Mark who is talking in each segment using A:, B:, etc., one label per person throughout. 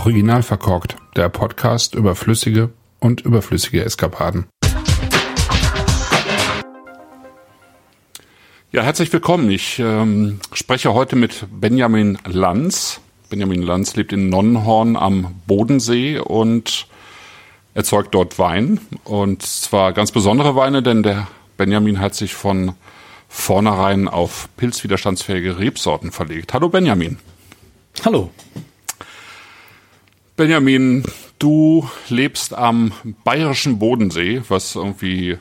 A: Original verkorkt, der Podcast über flüssige und überflüssige Eskapaden. Ja, herzlich willkommen. Ich ähm, spreche heute mit Benjamin Lanz. Benjamin Lanz lebt in Nonnenhorn am Bodensee und erzeugt dort Wein. Und zwar ganz besondere Weine, denn der Benjamin hat sich von vornherein auf pilzwiderstandsfähige Rebsorten verlegt. Hallo Benjamin.
B: Hallo.
A: Benjamin, du lebst am bayerischen Bodensee, was irgendwie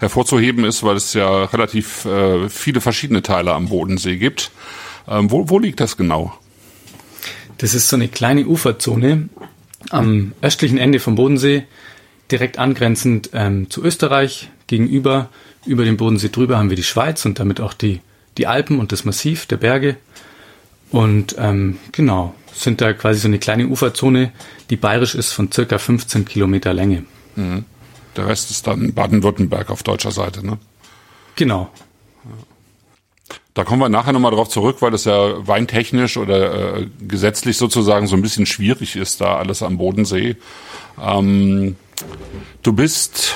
A: hervorzuheben ist, weil es ja relativ äh, viele verschiedene Teile am Bodensee gibt. Ähm, wo, wo liegt das genau?
B: Das ist so eine kleine Uferzone am östlichen Ende vom Bodensee, direkt angrenzend ähm, zu Österreich. Gegenüber, über den Bodensee drüber haben wir die Schweiz und damit auch die, die Alpen und das Massiv der Berge. Und ähm, genau, sind da quasi so eine kleine Uferzone, die bayerisch ist von circa 15 Kilometer Länge.
A: Mhm. Der Rest ist dann Baden-Württemberg auf deutscher Seite, ne?
B: Genau.
A: Da kommen wir nachher nochmal drauf zurück, weil das ja weintechnisch oder äh, gesetzlich sozusagen so ein bisschen schwierig ist, da alles am Bodensee. Ähm, du bist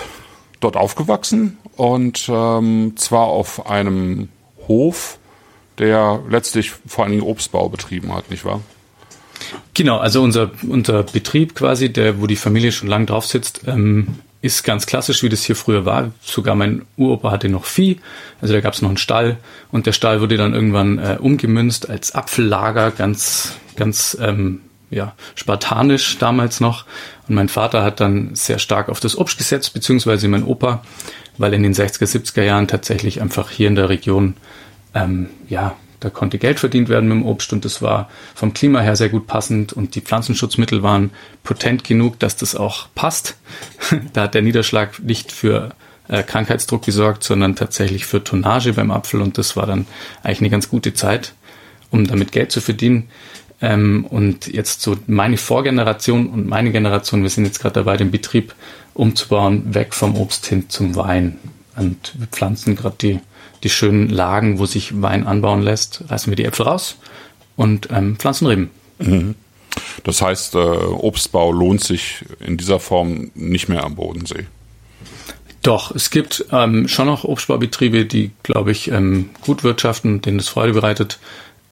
A: dort aufgewachsen und ähm, zwar auf einem Hof, der letztlich vor allen Dingen Obstbau betrieben hat, nicht wahr?
B: Genau, also unser, unser Betrieb quasi, der, wo die Familie schon lang drauf sitzt, ähm, ist ganz klassisch, wie das hier früher war. Sogar mein Uropa hatte noch Vieh, also da gab es noch einen Stall und der Stall wurde dann irgendwann äh, umgemünzt als Apfellager, ganz, ganz ähm, ja, spartanisch damals noch. Und mein Vater hat dann sehr stark auf das Obst gesetzt, beziehungsweise mein Opa, weil in den 60er, 70er Jahren tatsächlich einfach hier in der Region ähm, ja, da konnte Geld verdient werden mit dem Obst und das war vom Klima her sehr gut passend und die Pflanzenschutzmittel waren potent genug, dass das auch passt. da hat der Niederschlag nicht für äh, Krankheitsdruck gesorgt, sondern tatsächlich für Tonnage beim Apfel und das war dann eigentlich eine ganz gute Zeit, um damit Geld zu verdienen. Ähm, und jetzt so meine Vorgeneration und meine Generation, wir sind jetzt gerade dabei, den Betrieb umzubauen, weg vom Obst hin zum Wein. Und wir pflanzen gerade die die schönen Lagen, wo sich Wein anbauen lässt, reißen wir die Äpfel raus und ähm, pflanzen Reben. Mhm.
A: Das heißt, äh, Obstbau lohnt sich in dieser Form nicht mehr am Bodensee.
B: Doch, es gibt ähm, schon noch Obstbaubetriebe, die, glaube ich, ähm, gut wirtschaften, denen das Freude bereitet.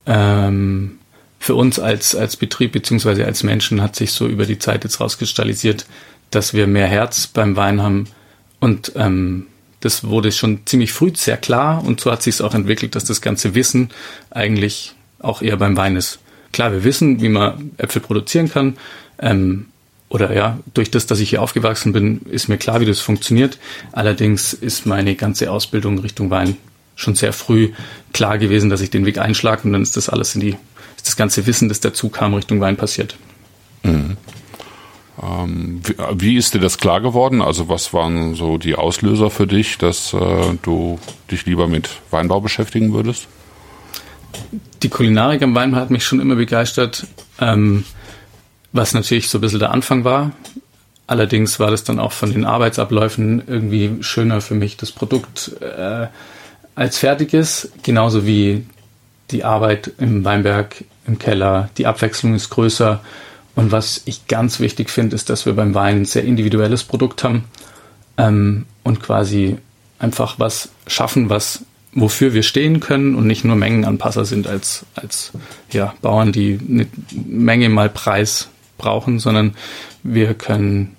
B: Ähm, für uns als, als Betrieb beziehungsweise als Menschen hat sich so über die Zeit jetzt rauskristallisiert, dass wir mehr Herz beim Wein haben und ähm, das wurde schon ziemlich früh sehr klar und so hat sich es auch entwickelt, dass das ganze Wissen eigentlich auch eher beim Wein ist. Klar, wir wissen, wie man Äpfel produzieren kann. Ähm, oder ja, durch das, dass ich hier aufgewachsen bin, ist mir klar, wie das funktioniert. Allerdings ist meine ganze Ausbildung Richtung Wein schon sehr früh klar gewesen, dass ich den Weg einschlage und dann ist das alles in die, ist das ganze Wissen, das dazu kam, Richtung Wein passiert. Mhm.
A: Ähm, wie, wie, ist dir das klar geworden? Also was waren so die Auslöser für dich, dass äh, du dich lieber mit Weinbau beschäftigen würdest?
B: Die Kulinarik am Weinbau hat mich schon immer begeistert, ähm, was natürlich so ein bisschen der Anfang war. Allerdings war das dann auch von den Arbeitsabläufen irgendwie schöner für mich, das Produkt äh, als fertiges, genauso wie die Arbeit im Weinberg, im Keller. Die Abwechslung ist größer und was ich ganz wichtig finde, ist, dass wir beim Wein ein sehr individuelles Produkt haben ähm, und quasi einfach was schaffen, was wofür wir stehen können und nicht nur Mengenanpasser sind als, als ja, Bauern, die eine Menge mal Preis brauchen, sondern wir können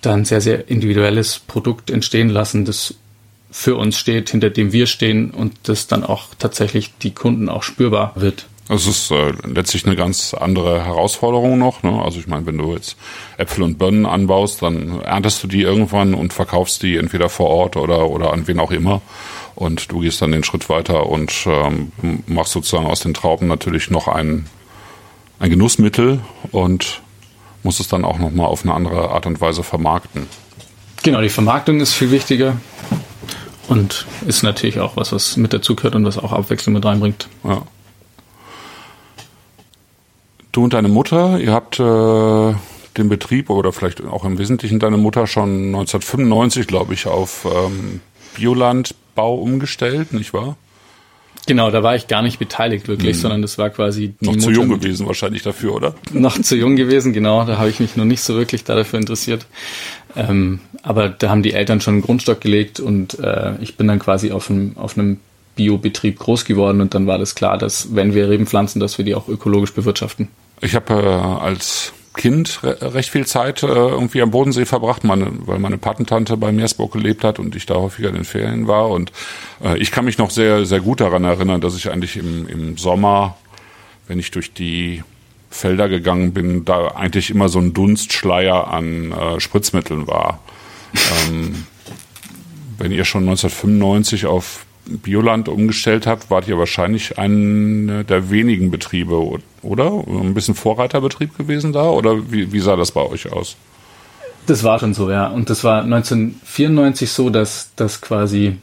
B: dann sehr, sehr individuelles Produkt entstehen lassen, das für uns steht, hinter dem wir stehen und das dann auch tatsächlich die Kunden auch spürbar wird.
A: Es ist äh, letztlich eine ganz andere Herausforderung noch. Ne? Also ich meine, wenn du jetzt Äpfel und Birnen anbaust, dann erntest du die irgendwann und verkaufst die entweder vor Ort oder, oder an wen auch immer. Und du gehst dann den Schritt weiter und ähm, machst sozusagen aus den Trauben natürlich noch ein, ein Genussmittel und musst es dann auch nochmal auf eine andere Art und Weise vermarkten.
B: Genau, die Vermarktung ist viel wichtiger und ist natürlich auch was, was mit dazugehört und was auch Abwechslung mit reinbringt.
A: Ja. Du und deine Mutter, ihr habt äh, den Betrieb oder vielleicht auch im Wesentlichen deine Mutter schon 1995, glaube ich, auf ähm, Biolandbau umgestellt, nicht wahr?
B: Genau, da war ich gar nicht beteiligt wirklich, hm. sondern das war quasi
A: noch zu jung gewesen wahrscheinlich dafür, oder?
B: Noch zu jung gewesen, genau. Da habe ich mich noch nicht so wirklich dafür interessiert. Ähm, aber da haben die Eltern schon einen Grundstock gelegt und äh, ich bin dann quasi auf einem auf einem Biobetrieb groß geworden und dann war das klar, dass wenn wir Reben pflanzen, dass wir die auch ökologisch bewirtschaften.
A: Ich habe äh, als Kind recht viel Zeit äh, irgendwie am Bodensee verbracht, meine, weil meine Patentante bei Meersburg gelebt hat und ich da häufiger in den Ferien war. Und äh, ich kann mich noch sehr, sehr gut daran erinnern, dass ich eigentlich im, im Sommer, wenn ich durch die Felder gegangen bin, da eigentlich immer so ein Dunstschleier an äh, Spritzmitteln war. Ähm, wenn ihr schon 1995 auf Bioland umgestellt habt, wart ihr wahrscheinlich einer der wenigen Betriebe, oder? Ein bisschen Vorreiterbetrieb gewesen da? Oder wie, wie sah das bei euch aus?
B: Das war schon so, ja. Und das war 1994 so, dass das quasi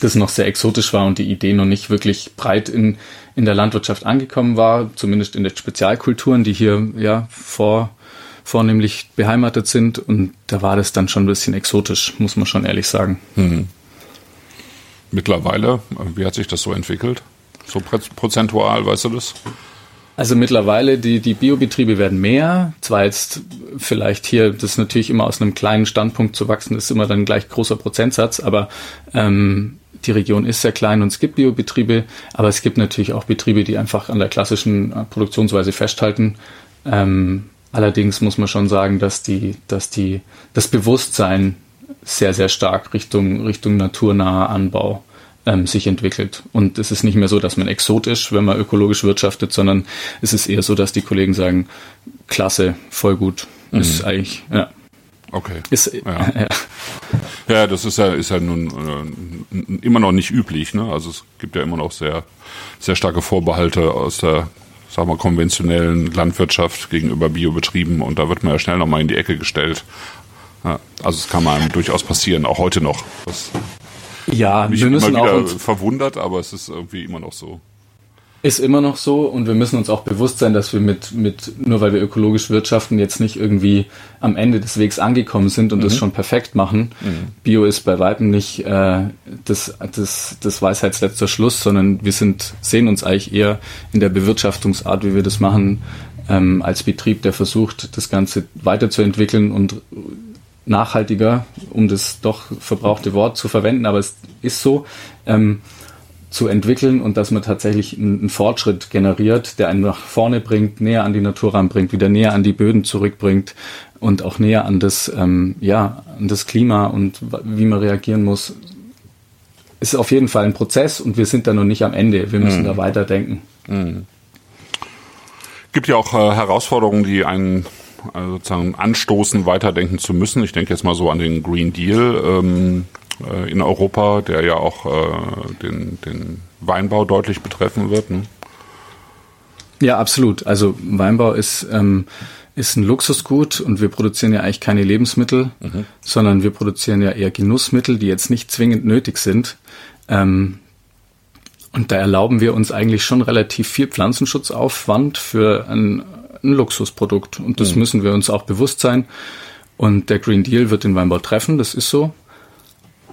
B: das noch sehr exotisch war und die Idee noch nicht wirklich breit in, in der Landwirtschaft angekommen war, zumindest in den Spezialkulturen, die hier ja vor, vornehmlich beheimatet sind. Und da war das dann schon ein bisschen exotisch, muss man schon ehrlich sagen. Mhm
A: mittlerweile? Wie hat sich das so entwickelt? So prozentual, weißt du das?
B: Also mittlerweile, die, die Biobetriebe werden mehr. Zwar jetzt vielleicht hier, das ist natürlich immer aus einem kleinen Standpunkt zu wachsen, ist immer dann gleich großer Prozentsatz, aber ähm, die Region ist sehr klein und es gibt Biobetriebe, aber es gibt natürlich auch Betriebe, die einfach an der klassischen äh, Produktionsweise festhalten. Ähm, allerdings muss man schon sagen, dass die, dass die, das Bewusstsein sehr, sehr stark Richtung, Richtung naturnaher Anbau ähm, sich entwickelt. Und es ist nicht mehr so, dass man exotisch, wenn man ökologisch wirtschaftet, sondern es ist eher so, dass die Kollegen sagen, klasse, voll gut. Mhm. Ist eigentlich, ja.
A: Okay. Ist, ja. ja. ja. das ist ja, ist ja nun äh, immer noch nicht üblich. Ne? Also es gibt ja immer noch sehr, sehr starke Vorbehalte aus der sagen wir, konventionellen Landwirtschaft gegenüber Biobetrieben und da wird man ja schnell nochmal in die Ecke gestellt. Ja, also es kann mal durchaus passieren, auch heute noch. Das
B: ja, wir müssen
A: immer
B: wieder
A: auch verwundert, aber es ist irgendwie immer noch so.
B: Ist immer noch so und wir müssen uns auch bewusst sein, dass wir mit, mit nur weil wir ökologisch wirtschaften, jetzt nicht irgendwie am Ende des Wegs angekommen sind und mhm. das schon perfekt machen. Mhm. Bio ist bei Weitem nicht äh, das, das, das Weisheitsletzter Schluss, sondern wir sind, sehen uns eigentlich eher in der Bewirtschaftungsart, wie wir das machen, ähm, als Betrieb, der versucht, das Ganze weiterzuentwickeln und nachhaltiger, um das doch verbrauchte Wort zu verwenden, aber es ist so, ähm, zu entwickeln und dass man tatsächlich einen, Fortschritt generiert, der einen nach vorne bringt, näher an die Natur ranbringt, wieder näher an die Böden zurückbringt und auch näher an das, ähm, ja, an das Klima und wie man reagieren muss. Ist auf jeden Fall ein Prozess und wir sind da noch nicht am Ende. Wir müssen mhm. da weiterdenken. Mhm.
A: Gibt ja auch äh, Herausforderungen, die einen also sozusagen anstoßen, weiterdenken zu müssen. Ich denke jetzt mal so an den Green Deal ähm, äh, in Europa, der ja auch äh, den, den Weinbau deutlich betreffen wird. Ne?
B: Ja, absolut. Also Weinbau ist, ähm, ist ein Luxusgut und wir produzieren ja eigentlich keine Lebensmittel, mhm. sondern wir produzieren ja eher Genussmittel, die jetzt nicht zwingend nötig sind. Ähm, und da erlauben wir uns eigentlich schon relativ viel Pflanzenschutzaufwand für ein ein Luxusprodukt. Und das mhm. müssen wir uns auch bewusst sein. Und der Green Deal wird den Weinbau treffen, das ist so.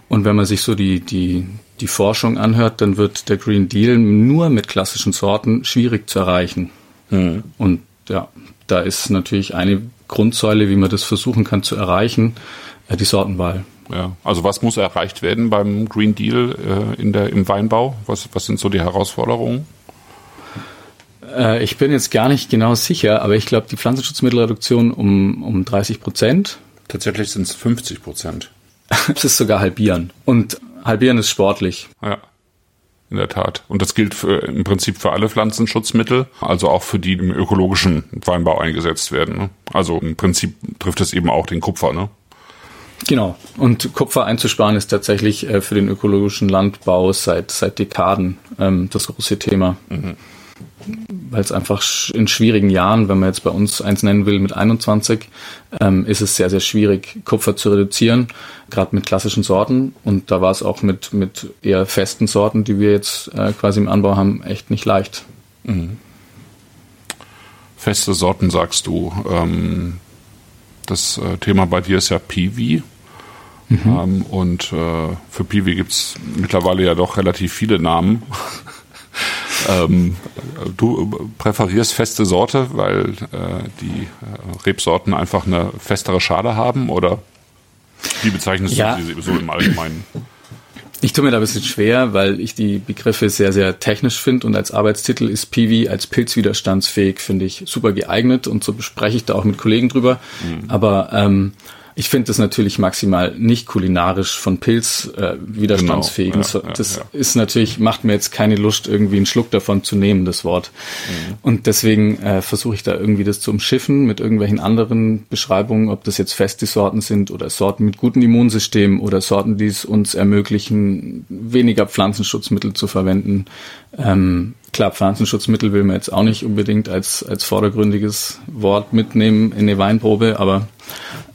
B: Und wenn man sich so die, die, die Forschung anhört, dann wird der Green Deal nur mit klassischen Sorten schwierig zu erreichen. Mhm. Und ja, da ist natürlich eine Grundsäule, wie man das versuchen kann zu erreichen, äh, die Sortenwahl.
A: Ja, also was muss erreicht werden beim Green Deal äh, in der, im Weinbau? Was, was sind so die Herausforderungen?
B: Äh, ich bin jetzt gar nicht genau sicher, aber ich glaube, die Pflanzenschutzmittelreduktion um, um 30 Prozent.
A: Tatsächlich sind es 50 Prozent.
B: das ist sogar halbieren. Und halbieren ist sportlich.
A: Ja. In der Tat. Und das gilt für, im Prinzip für alle Pflanzenschutzmittel, also auch für die, die im ökologischen Weinbau eingesetzt werden. Ne? Also im Prinzip trifft es eben auch den Kupfer, ne?
B: Genau. Und Kupfer einzusparen ist tatsächlich äh, für den ökologischen Landbau seit, seit Dekaden ähm, das große Thema. Mhm weil es einfach in schwierigen Jahren, wenn man jetzt bei uns eins nennen will, mit 21, ähm, ist es sehr, sehr schwierig, Kupfer zu reduzieren, gerade mit klassischen Sorten. Und da war es auch mit, mit eher festen Sorten, die wir jetzt äh, quasi im Anbau haben, echt nicht leicht. Mhm.
A: Feste Sorten sagst du. Ähm, das äh, Thema bei dir ist ja Piwi. Mhm. Ähm, und äh, für Piwi gibt es mittlerweile ja doch relativ viele Namen. Ähm, du präferierst feste Sorte, weil äh, die äh, Rebsorten einfach eine festere Schale haben oder wie bezeichnest ja. du sie so im Allgemeinen?
B: Ich tue mir da ein bisschen schwer, weil ich die Begriffe sehr, sehr technisch finde und als Arbeitstitel ist Piwi als pilzwiderstandsfähig, finde ich super geeignet und so bespreche ich da auch mit Kollegen drüber. Mhm. Aber ähm, ich finde das natürlich maximal nicht kulinarisch von Pilz äh, widerstandsfähig. Genau. Ja, das ja, ja. ist natürlich, macht mir jetzt keine Lust, irgendwie einen Schluck davon zu nehmen, das Wort. Mhm. Und deswegen äh, versuche ich da irgendwie das zu umschiffen mit irgendwelchen anderen Beschreibungen, ob das jetzt feste Sorten sind oder Sorten mit gutem Immunsystem oder Sorten, die es uns ermöglichen, weniger Pflanzenschutzmittel zu verwenden. Ähm, klar, Pflanzenschutzmittel will man jetzt auch nicht unbedingt als, als vordergründiges Wort mitnehmen in eine Weinprobe, aber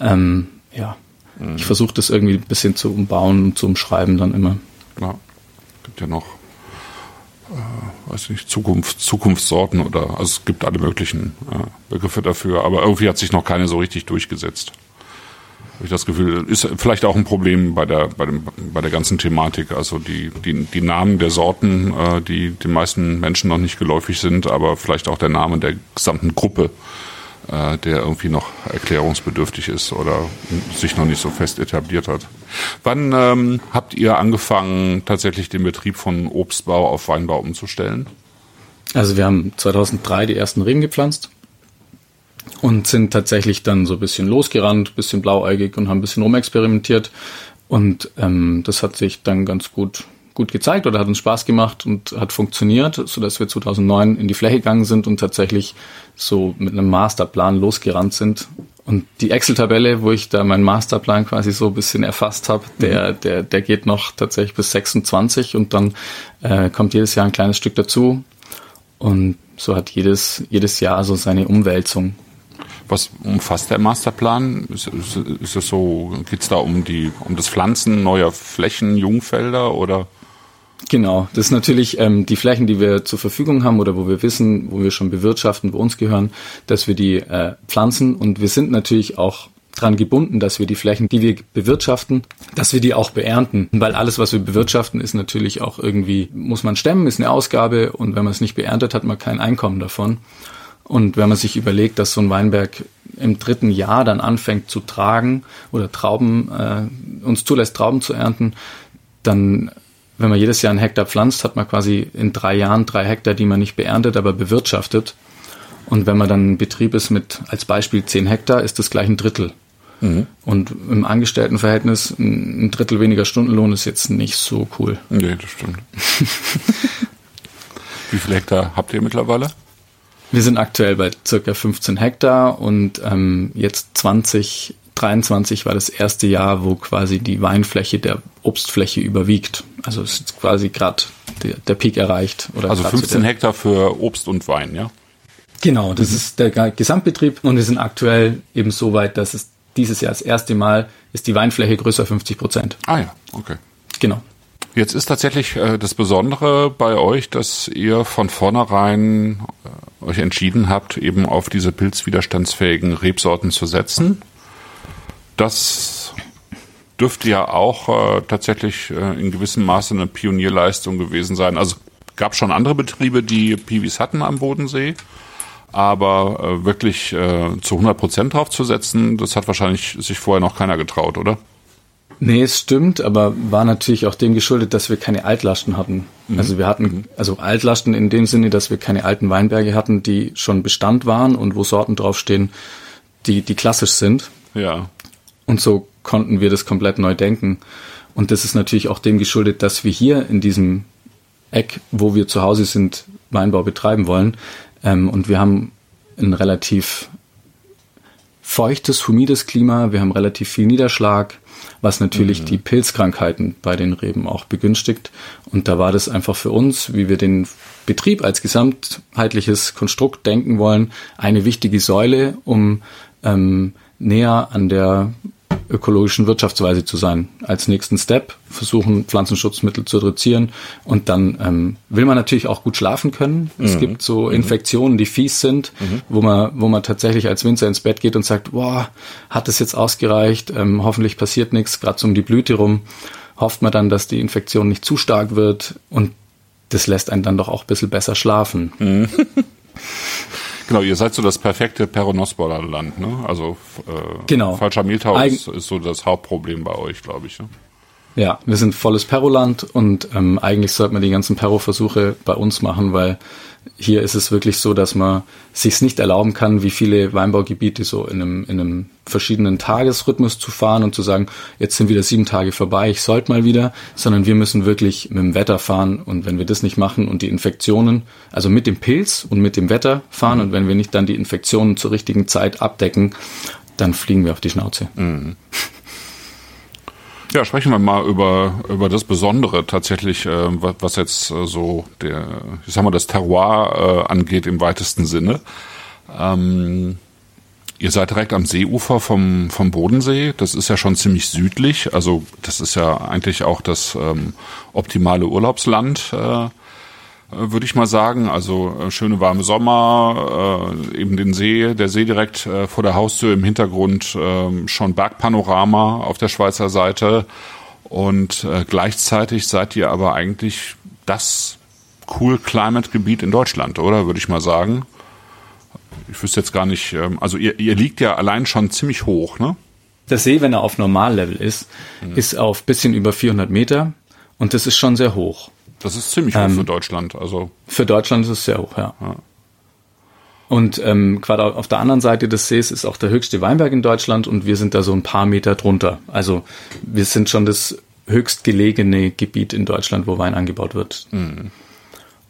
B: ähm, ja, mhm. ich versuche das irgendwie ein bisschen zu umbauen und zu umschreiben dann immer.
A: Ja, gibt ja noch, äh, weiß nicht, Zukunft, Zukunftssorten oder, also es gibt alle möglichen äh, Begriffe dafür, aber irgendwie hat sich noch keine so richtig durchgesetzt. Habe ich das Gefühl, ist vielleicht auch ein Problem bei der, bei, dem, bei der ganzen Thematik. Also die, die, die Namen der Sorten, äh, die den meisten Menschen noch nicht geläufig sind, aber vielleicht auch der Name der gesamten Gruppe äh, der irgendwie noch erklärungsbedürftig ist oder sich noch nicht so fest etabliert hat. Wann ähm, habt ihr angefangen, tatsächlich den Betrieb von Obstbau auf Weinbau umzustellen?
B: Also wir haben 2003 die ersten Reben gepflanzt und sind tatsächlich dann so ein bisschen losgerannt, bisschen blauäugig und haben ein bisschen rumexperimentiert. Und ähm, das hat sich dann ganz gut gut gezeigt oder hat uns Spaß gemacht und hat funktioniert, so dass wir 2009 in die Fläche gegangen sind und tatsächlich so mit einem Masterplan losgerannt sind. Und die Excel-Tabelle, wo ich da meinen Masterplan quasi so ein bisschen erfasst habe, der, mhm. der, der geht noch tatsächlich bis 26 und dann äh, kommt jedes Jahr ein kleines Stück dazu. Und so hat jedes, jedes Jahr so seine Umwälzung.
A: Was umfasst der Masterplan? Ist, ist, ist es so, geht es da um die, um das Pflanzen neuer Flächen, Jungfelder oder?
B: Genau, das ist natürlich ähm, die Flächen, die wir zur Verfügung haben oder wo wir wissen, wo wir schon bewirtschaften, wo uns gehören, dass wir die äh, pflanzen und wir sind natürlich auch dran gebunden, dass wir die Flächen, die wir bewirtschaften, dass wir die auch beernten, weil alles, was wir bewirtschaften, ist natürlich auch irgendwie, muss man stemmen, ist eine Ausgabe und wenn man es nicht beerntet, hat man kein Einkommen davon. Und wenn man sich überlegt, dass so ein Weinberg im dritten Jahr dann anfängt zu tragen oder Trauben äh, uns zulässt, Trauben zu ernten, dann wenn man jedes Jahr einen Hektar pflanzt, hat man quasi in drei Jahren drei Hektar, die man nicht beerntet, aber bewirtschaftet. Und wenn man dann ein Betrieb ist mit als Beispiel zehn Hektar, ist das gleich ein Drittel. Mhm. Und im Angestelltenverhältnis ein Drittel weniger Stundenlohn ist jetzt nicht so cool.
A: Nee, das stimmt. Wie viele Hektar habt ihr mittlerweile?
B: Wir sind aktuell bei circa 15 Hektar und ähm, jetzt 20 23 war das erste Jahr, wo quasi die Weinfläche der Obstfläche überwiegt. Also es ist quasi gerade der, der, Peak erreicht.
A: Oder also 15 Hektar für Obst und Wein, ja?
B: Genau, das mhm. ist der Gesamtbetrieb und wir sind aktuell eben so weit, dass es dieses Jahr das erste Mal ist die Weinfläche größer 50 Prozent.
A: Ah ja, okay.
B: Genau.
A: Jetzt ist tatsächlich äh, das Besondere bei euch, dass ihr von vornherein äh, euch entschieden habt, eben auf diese pilzwiderstandsfähigen Rebsorten zu setzen das dürfte ja auch äh, tatsächlich äh, in gewissem Maße eine Pionierleistung gewesen sein. Also gab schon andere Betriebe, die Piwis hatten am Bodensee, aber äh, wirklich äh, zu 100 Prozent draufzusetzen, das hat wahrscheinlich sich vorher noch keiner getraut, oder?
B: Nee, es stimmt, aber war natürlich auch dem geschuldet, dass wir keine Altlasten hatten. Mhm. Also wir hatten, mhm. also Altlasten in dem Sinne, dass wir keine alten Weinberge hatten, die schon Bestand waren und wo Sorten draufstehen, die, die klassisch sind.
A: Ja.
B: Und so konnten wir das komplett neu denken. Und das ist natürlich auch dem geschuldet, dass wir hier in diesem Eck, wo wir zu Hause sind, Weinbau betreiben wollen. Ähm, und wir haben ein relativ feuchtes, humides Klima, wir haben relativ viel Niederschlag, was natürlich mhm. die Pilzkrankheiten bei den Reben auch begünstigt. Und da war das einfach für uns, wie wir den Betrieb als gesamtheitliches Konstrukt denken wollen, eine wichtige Säule, um ähm, näher an der ökologischen Wirtschaftsweise zu sein. Als nächsten Step versuchen, Pflanzenschutzmittel zu reduzieren und dann ähm, will man natürlich auch gut schlafen können. Mhm. Es gibt so mhm. Infektionen, die fies sind, mhm. wo man, wo man tatsächlich als Winzer ins Bett geht und sagt, boah, hat es jetzt ausgereicht, ähm, hoffentlich passiert nichts, gerade so um die Blüte rum, hofft man dann, dass die Infektion nicht zu stark wird und das lässt einen dann doch auch ein bisschen besser schlafen. Mhm.
A: Genau, ihr seid so das perfekte Peronospora-Land, ne? Also äh,
B: genau.
A: falscher Mehltau Eig ist, ist, so das Hauptproblem bei euch, glaube ich. Ne?
B: Ja, wir sind volles Peroland und ähm, eigentlich sollte man die ganzen Perro-Versuche bei uns machen, weil hier ist es wirklich so, dass man sich nicht erlauben kann, wie viele Weinbaugebiete so in einem, in einem verschiedenen Tagesrhythmus zu fahren und zu sagen, jetzt sind wieder sieben Tage vorbei, ich sollte mal wieder, sondern wir müssen wirklich mit dem Wetter fahren und wenn wir das nicht machen und die Infektionen, also mit dem Pilz und mit dem Wetter fahren und wenn wir nicht dann die Infektionen zur richtigen Zeit abdecken, dann fliegen wir auf die Schnauze. Mhm.
A: Ja, sprechen wir mal über, über das Besondere tatsächlich, äh, was, jetzt äh, so der, ich sag mal, das Terroir äh, angeht im weitesten Sinne. Ähm, ihr seid direkt am Seeufer vom, vom Bodensee. Das ist ja schon ziemlich südlich. Also das ist ja eigentlich auch das ähm, optimale Urlaubsland. Äh, würde ich mal sagen. Also äh, schöne warme Sommer, äh, eben den See, der See direkt äh, vor der Haustür im Hintergrund, äh, schon Bergpanorama auf der Schweizer Seite. Und äh, gleichzeitig seid ihr aber eigentlich das Cool Climate Gebiet in Deutschland, oder? Würde ich mal sagen. Ich wüsste jetzt gar nicht, ähm, also ihr, ihr liegt ja allein schon ziemlich hoch, ne?
B: Der See, wenn er auf Normallevel ist, mhm. ist auf bisschen über 400 Meter und das ist schon sehr hoch.
A: Das ist ziemlich hoch ähm, für Deutschland. Also
B: für Deutschland ist es sehr hoch, ja. ja. Und ähm, gerade auf der anderen Seite des Sees ist auch der höchste Weinberg in Deutschland und wir sind da so ein paar Meter drunter. Also wir sind schon das höchstgelegene Gebiet in Deutschland, wo Wein angebaut wird. Mhm.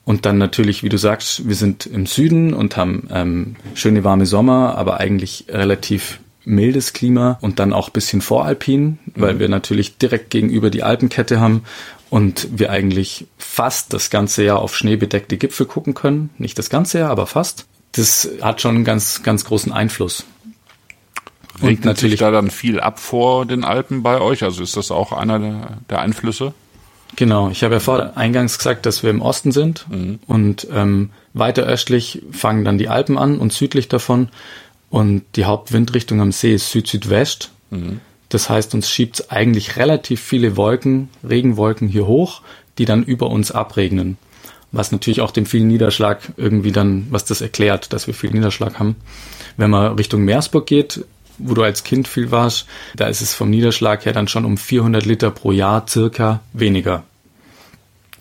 B: Und dann natürlich, wie du sagst, wir sind im Süden und haben ähm, schöne warme Sommer, aber eigentlich relativ mildes Klima und dann auch bisschen voralpin, weil mhm. wir natürlich direkt gegenüber die Alpenkette haben und wir eigentlich fast das ganze Jahr auf schneebedeckte Gipfel gucken können. Nicht das ganze Jahr, aber fast. Das hat schon einen ganz, ganz großen Einfluss.
A: Regnet und natürlich sich da dann viel ab vor den Alpen bei euch? Also ist das auch einer der, Einflüsse?
B: Genau, ich habe ja vor eingangs gesagt, dass wir im Osten sind mhm. und ähm, weiter östlich fangen dann die Alpen an und südlich davon und die Hauptwindrichtung am See ist Süd-Südwest. Mhm. Das heißt, uns schiebt eigentlich relativ viele Wolken, Regenwolken hier hoch, die dann über uns abregnen. Was natürlich auch dem vielen Niederschlag irgendwie dann, was das erklärt, dass wir viel Niederschlag haben. Wenn man Richtung Meersburg geht, wo du als Kind viel warst, da ist es vom Niederschlag her dann schon um 400 Liter pro Jahr circa weniger.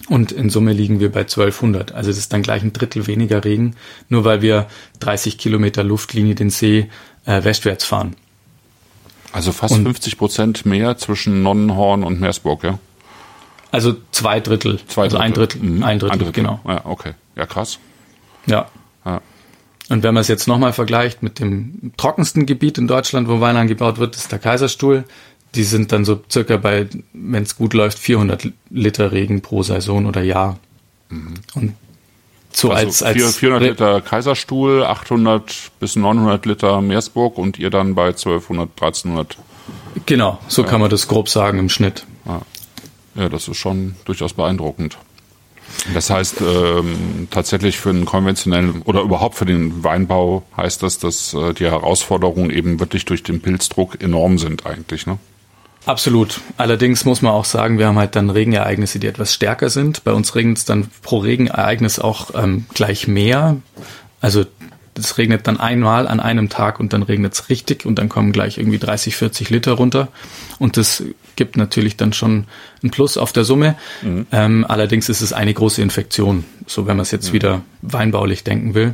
B: Und in Summe liegen wir bei 1200. Also das ist dann gleich ein Drittel weniger Regen, nur weil wir 30 Kilometer Luftlinie den See äh, westwärts fahren.
A: Also fast und 50 Prozent mehr zwischen Nonnenhorn und Meersburg, ja?
B: Also zwei Drittel. Zwei also ein Drittel. Mhm. Ein, Drittel ein Drittel, genau.
A: Ja, okay. Ja, krass.
B: Ja. ja. Und wenn man es jetzt nochmal vergleicht mit dem trockensten Gebiet in Deutschland, wo Wein angebaut wird, ist der Kaiserstuhl. Die sind dann so circa bei, wenn es gut läuft, 400 Liter Regen pro Saison oder Jahr. Mhm. Und
A: so also als, als 400 Liter Kaiserstuhl, 800 bis 900 Liter Meersburg und ihr dann bei 1200, 1300.
B: Genau, so kann man das grob sagen im Schnitt.
A: Ja, ja das ist schon durchaus beeindruckend. Das heißt, ähm, tatsächlich für einen konventionellen oder überhaupt für den Weinbau heißt das, dass äh, die Herausforderungen eben wirklich durch den Pilzdruck enorm sind eigentlich, ne?
B: Absolut. Allerdings muss man auch sagen, wir haben halt dann Regenereignisse, die etwas stärker sind. Bei uns regnet es dann pro Regenereignis auch ähm, gleich mehr. Also es regnet dann einmal an einem Tag und dann regnet es richtig und dann kommen gleich irgendwie 30, 40 Liter runter. Und das gibt natürlich dann schon ein Plus auf der Summe. Mhm. Ähm, allerdings ist es eine große Infektion, so wenn man es jetzt mhm. wieder weinbaulich denken will.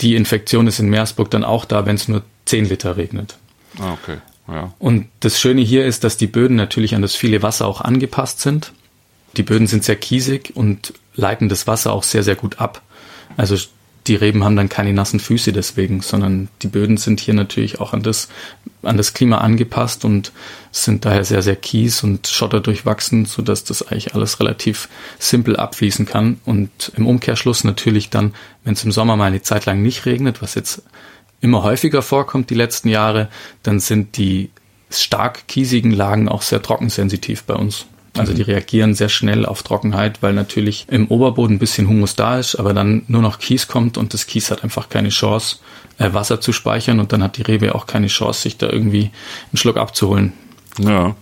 B: Die Infektion ist in Meersburg dann auch da, wenn es nur 10 Liter regnet.
A: Ah, okay.
B: Und das Schöne hier ist, dass die Böden natürlich an das viele Wasser auch angepasst sind. Die Böden sind sehr kiesig und leiten das Wasser auch sehr, sehr gut ab. Also die Reben haben dann keine nassen Füße deswegen, sondern die Böden sind hier natürlich auch an das, an das Klima angepasst und sind daher sehr, sehr kies und Schotter durchwachsen, sodass das eigentlich alles relativ simpel abfließen kann. Und im Umkehrschluss natürlich dann, wenn es im Sommer mal eine Zeit lang nicht regnet, was jetzt immer häufiger vorkommt die letzten Jahre, dann sind die stark kiesigen Lagen auch sehr trockensensitiv bei uns. Also die mhm. reagieren sehr schnell auf Trockenheit, weil natürlich im Oberboden ein bisschen Humus da ist, aber dann nur noch Kies kommt und das Kies hat einfach keine Chance, äh, Wasser zu speichern und dann hat die Rebe auch keine Chance, sich da irgendwie einen Schluck abzuholen.
A: Ja.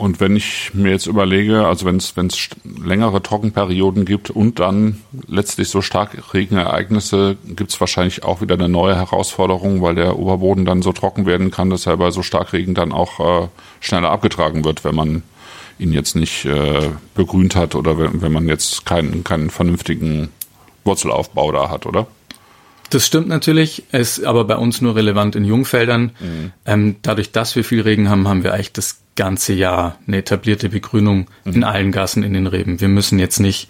A: Und wenn ich mir jetzt überlege, also wenn es wenn es längere Trockenperioden gibt und dann letztlich so stark Regenereignisse, gibt es wahrscheinlich auch wieder eine neue Herausforderung, weil der Oberboden dann so trocken werden kann, dass er bei so stark Regen dann auch äh, schneller abgetragen wird, wenn man ihn jetzt nicht äh, begrünt hat oder wenn, wenn man jetzt keinen keinen vernünftigen Wurzelaufbau da hat, oder?
B: Das stimmt natürlich, ist aber bei uns nur relevant in Jungfeldern. Mhm. Ähm, dadurch, dass wir viel Regen haben, haben wir eigentlich das ganze Jahr eine etablierte Begrünung mhm. in allen Gassen in den Reben. Wir müssen jetzt nicht,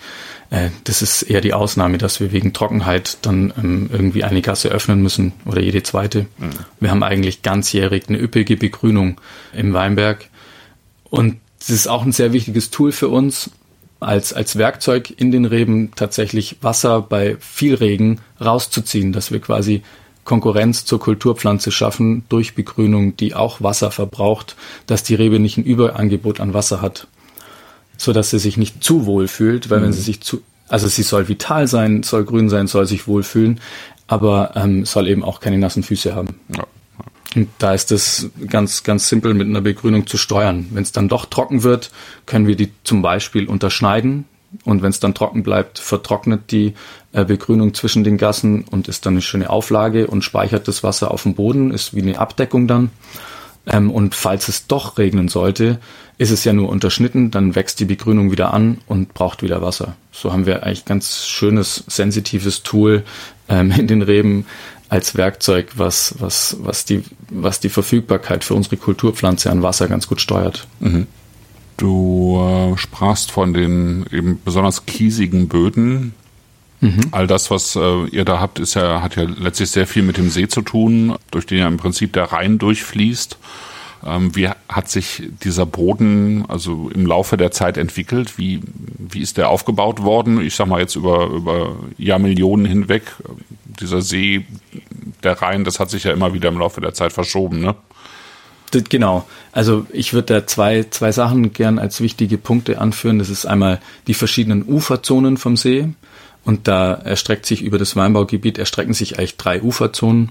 B: äh, das ist eher die Ausnahme, dass wir wegen Trockenheit dann ähm, irgendwie eine Gasse öffnen müssen oder jede zweite. Mhm. Wir haben eigentlich ganzjährig eine üppige Begrünung im Weinberg. Und das ist auch ein sehr wichtiges Tool für uns, als, als Werkzeug in den Reben tatsächlich Wasser bei viel Regen rauszuziehen, dass wir quasi Konkurrenz zur Kulturpflanze schaffen durch Begrünung, die auch Wasser verbraucht, dass die Rebe nicht ein Überangebot an Wasser hat, so dass sie sich nicht zu wohl fühlt, weil mhm. wenn sie sich zu, also sie soll vital sein, soll grün sein, soll sich wohlfühlen, aber ähm, soll eben auch keine nassen Füße haben. Ja. Und da ist es ganz, ganz simpel mit einer Begrünung zu steuern. Wenn es dann doch trocken wird, können wir die zum Beispiel unterschneiden. Und wenn es dann trocken bleibt, vertrocknet die äh, Begrünung zwischen den Gassen und ist dann eine schöne Auflage und speichert das Wasser auf dem Boden, ist wie eine Abdeckung dann. Ähm, und falls es doch regnen sollte, ist es ja nur unterschnitten, dann wächst die Begrünung wieder an und braucht wieder Wasser. So haben wir eigentlich ganz schönes, sensitives Tool ähm, in den Reben, als Werkzeug, was, was, was, die, was die Verfügbarkeit für unsere Kulturpflanze an Wasser ganz gut steuert. Mhm.
A: Du äh, sprachst von den eben besonders kiesigen Böden. Mhm. All das, was äh, ihr da habt, ist ja, hat ja letztlich sehr viel mit dem See zu tun, durch den ja im Prinzip der Rhein durchfließt. Ähm, wie hat sich dieser Boden also im Laufe der Zeit entwickelt? Wie, wie ist der aufgebaut worden? Ich sag mal jetzt über, über Jahrmillionen hinweg. Dieser See, der Rhein, das hat sich ja immer wieder im Laufe der Zeit verschoben, ne?
B: Genau. Also ich würde da zwei, zwei Sachen gern als wichtige Punkte anführen. Das ist einmal die verschiedenen Uferzonen vom See. Und da erstreckt sich über das Weinbaugebiet, erstrecken sich eigentlich drei Uferzonen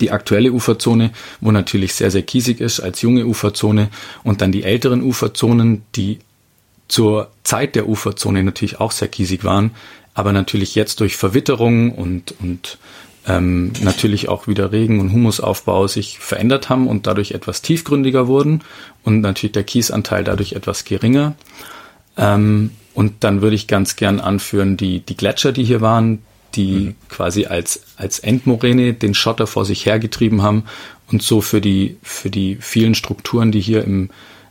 B: die aktuelle Uferzone, wo natürlich sehr, sehr kiesig ist als junge Uferzone und dann die älteren Uferzonen, die zur Zeit der Uferzone natürlich auch sehr kiesig waren, aber natürlich jetzt durch Verwitterung und, und ähm, natürlich auch wieder Regen- und Humusaufbau sich verändert haben und dadurch etwas tiefgründiger wurden und natürlich der Kiesanteil dadurch etwas geringer. Ähm, und dann würde ich ganz gern anführen, die, die Gletscher, die hier waren, die mhm. quasi als, als Endmoräne den Schotter vor sich hergetrieben haben und so für die, für die vielen Strukturen, die hier im,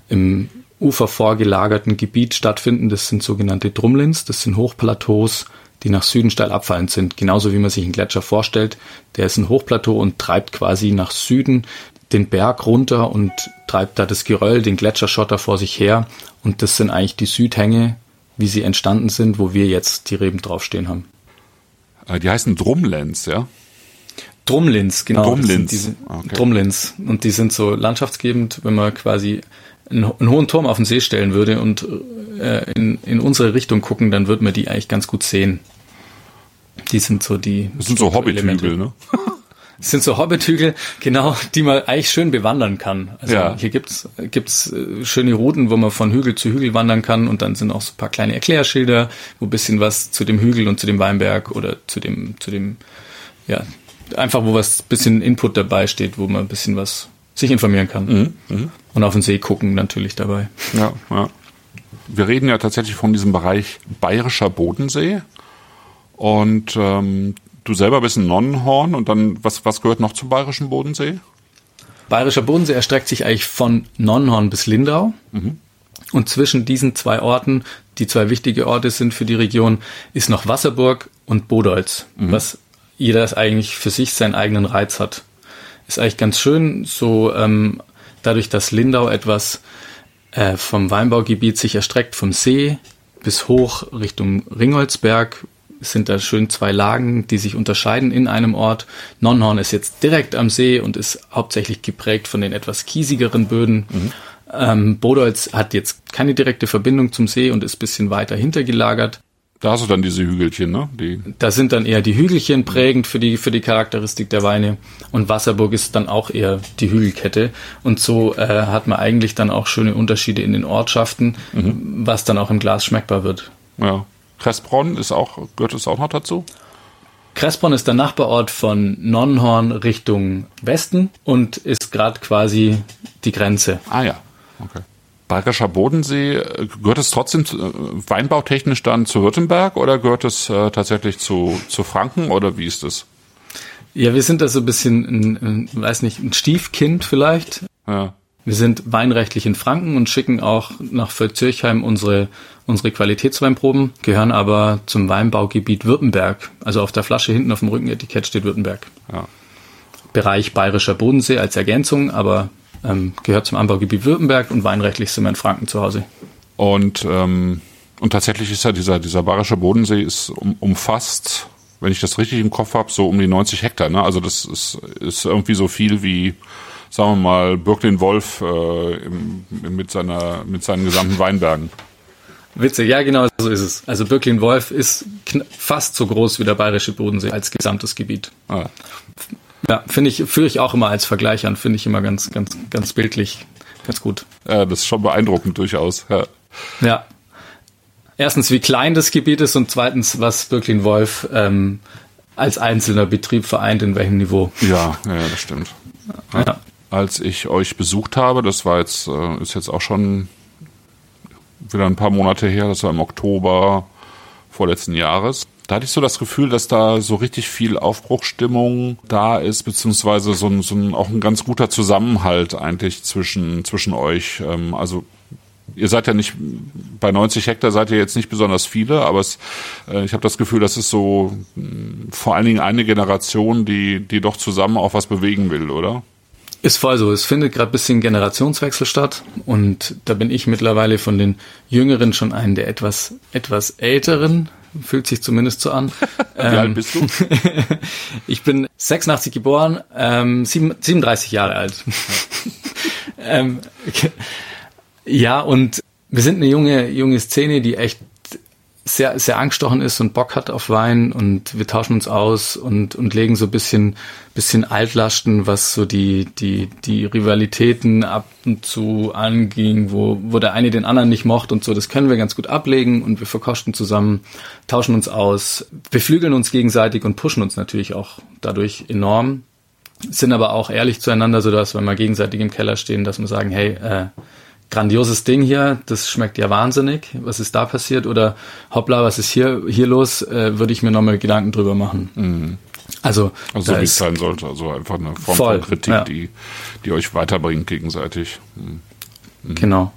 B: im Ufer vorgelagerten Gebiet stattfinden, das sind sogenannte Drumlins, das sind Hochplateaus, die nach Süden steil abfallend sind, genauso wie man sich einen Gletscher vorstellt. Der ist ein Hochplateau und treibt quasi nach Süden den Berg runter und treibt da das Geröll, den Gletscherschotter vor sich her. Und das sind eigentlich die Südhänge, wie sie entstanden sind, wo wir jetzt die Reben draufstehen haben.
A: Äh, die heißen Drumlens, ja?
B: Drumlins, genau. Drumlins. Diese okay. Drumlins. Und die sind so landschaftsgebend, wenn man quasi einen, einen hohen Turm auf den See stellen würde und äh, in, in unsere Richtung gucken, dann wird man die eigentlich ganz gut sehen. Die sind so die.
A: Das sind so Hobbithügel, ne?
B: Das sind so Hobbithügel, genau, die man eigentlich schön bewandern kann. Also ja. hier gibt's gibt's äh, schöne Routen, wo man von Hügel zu Hügel wandern kann und dann sind auch so ein paar kleine Erklärschilder, wo bisschen was zu dem Hügel und zu dem Weinberg oder zu dem zu dem ja einfach wo was bisschen Input dabei steht, wo man ein bisschen was sich informieren kann mhm. Mhm. und auf den See gucken natürlich dabei.
A: Ja, ja. Wir reden ja tatsächlich von diesem Bereich bayerischer Bodensee. Und ähm, du selber bist ein Nonnenhorn und dann, was, was gehört noch zum bayerischen Bodensee?
B: Bayerischer Bodensee erstreckt sich eigentlich von Nonnenhorn bis Lindau. Mhm. Und zwischen diesen zwei Orten, die zwei wichtige Orte sind für die Region, ist noch Wasserburg und Bodolz, mhm. was jeder eigentlich für sich seinen eigenen Reiz hat. Ist eigentlich ganz schön, so ähm, dadurch, dass Lindau etwas äh, vom Weinbaugebiet sich erstreckt, vom See bis hoch Richtung Ringholzberg, sind da schön zwei Lagen, die sich unterscheiden in einem Ort. Nonnhorn ist jetzt direkt am See und ist hauptsächlich geprägt von den etwas kiesigeren Böden. Mhm. Ähm, Bodolz hat jetzt keine direkte Verbindung zum See und ist bisschen weiter hintergelagert.
A: Da hast du dann diese Hügelchen, ne? Die
B: da sind dann eher die Hügelchen prägend für die, für die Charakteristik der Weine. Und Wasserburg ist dann auch eher die Hügelkette. Und so äh, hat man eigentlich dann auch schöne Unterschiede in den Ortschaften, mhm. was dann auch im Glas schmeckbar wird.
A: Ja. Kressbronn ist auch, gehört es auch noch dazu?
B: Kressbronn ist der Nachbarort von Nonnenhorn Richtung Westen und ist gerade quasi die Grenze.
A: Ah ja, okay. Bayerischer Bodensee, gehört es trotzdem äh, weinbautechnisch dann zu Württemberg oder gehört es äh, tatsächlich zu, zu Franken oder wie ist es?
B: Ja, wir sind da so ein bisschen, ein, ein, weiß nicht, ein Stiefkind vielleicht. Ja. Wir sind weinrechtlich in Franken und schicken auch nach Völzirchheim unsere, unsere Qualitätsweinproben, gehören aber zum Weinbaugebiet Württemberg. Also auf der Flasche hinten auf dem Rückenetikett steht Württemberg. Ja. Bereich Bayerischer Bodensee als Ergänzung, aber ähm, gehört zum Anbaugebiet Württemberg und weinrechtlich sind wir in Franken zu Hause.
A: Und, ähm, und tatsächlich ist ja dieser, dieser Bayerische Bodensee ist um, umfasst, wenn ich das richtig im Kopf habe, so um die 90 Hektar. Ne? Also das ist, ist irgendwie so viel wie, sagen wir mal, Birklin Wolf äh, im, mit, seiner, mit seinen gesamten Weinbergen.
B: Witzig, ja genau, so ist es. Also Birklin Wolf ist fast so groß wie der Bayerische Bodensee als gesamtes Gebiet. Ah. Ja, finde ich, führe ich auch immer als Vergleich an, finde ich immer ganz, ganz, ganz bildlich, ganz gut.
A: Ja, das ist schon beeindruckend durchaus. Ja.
B: ja. Erstens, wie klein das Gebiet ist und zweitens, was Birklin Wolf ähm, als einzelner Betrieb vereint, in welchem Niveau.
A: Ja, ja, das stimmt. Ja. Als ich euch besucht habe, das war jetzt, äh, ist jetzt auch schon wieder ein paar Monate her, das war im Oktober vorletzten Jahres. Da hatte ich so das Gefühl, dass da so richtig viel Aufbruchstimmung da ist, beziehungsweise so ein, so ein auch ein ganz guter Zusammenhalt eigentlich zwischen, zwischen euch. Ähm, also ihr seid ja nicht bei 90 Hektar seid ihr jetzt nicht besonders viele, aber es, äh, ich habe das Gefühl, das ist so mh, hm, vor allen Dingen eine Generation, die die doch zusammen auch was bewegen will, oder?
B: Ist voll so. Es findet gerade bisschen Generationswechsel statt und da bin ich mittlerweile von den Jüngeren schon einen der etwas etwas älteren Fühlt sich zumindest so an.
A: Wie ähm, alt bist du?
B: ich bin 86 geboren, ähm, 37 Jahre alt. ähm, ja, und wir sind eine junge, junge Szene, die echt sehr, sehr angestochen ist und Bock hat auf Wein und wir tauschen uns aus und, und legen so ein bisschen, bisschen Altlasten, was so die, die, die Rivalitäten ab und zu anging, wo, wo der eine den anderen nicht mochte und so. Das können wir ganz gut ablegen und wir verkosten zusammen, tauschen uns aus, beflügeln uns gegenseitig und pushen uns natürlich auch dadurch enorm. Sind aber auch ehrlich zueinander, so dass wenn wir gegenseitig im Keller stehen, dass wir sagen, hey, äh, grandioses Ding hier, das schmeckt ja wahnsinnig, was ist da passiert? Oder hoppla, was ist hier, hier los? Äh, Würde ich mir nochmal Gedanken drüber machen. Mhm. Also,
A: also wie es sein sollte, also einfach eine Form voll, von Kritik, ja. die, die euch weiterbringt gegenseitig. Mhm.
B: mhm. Genau.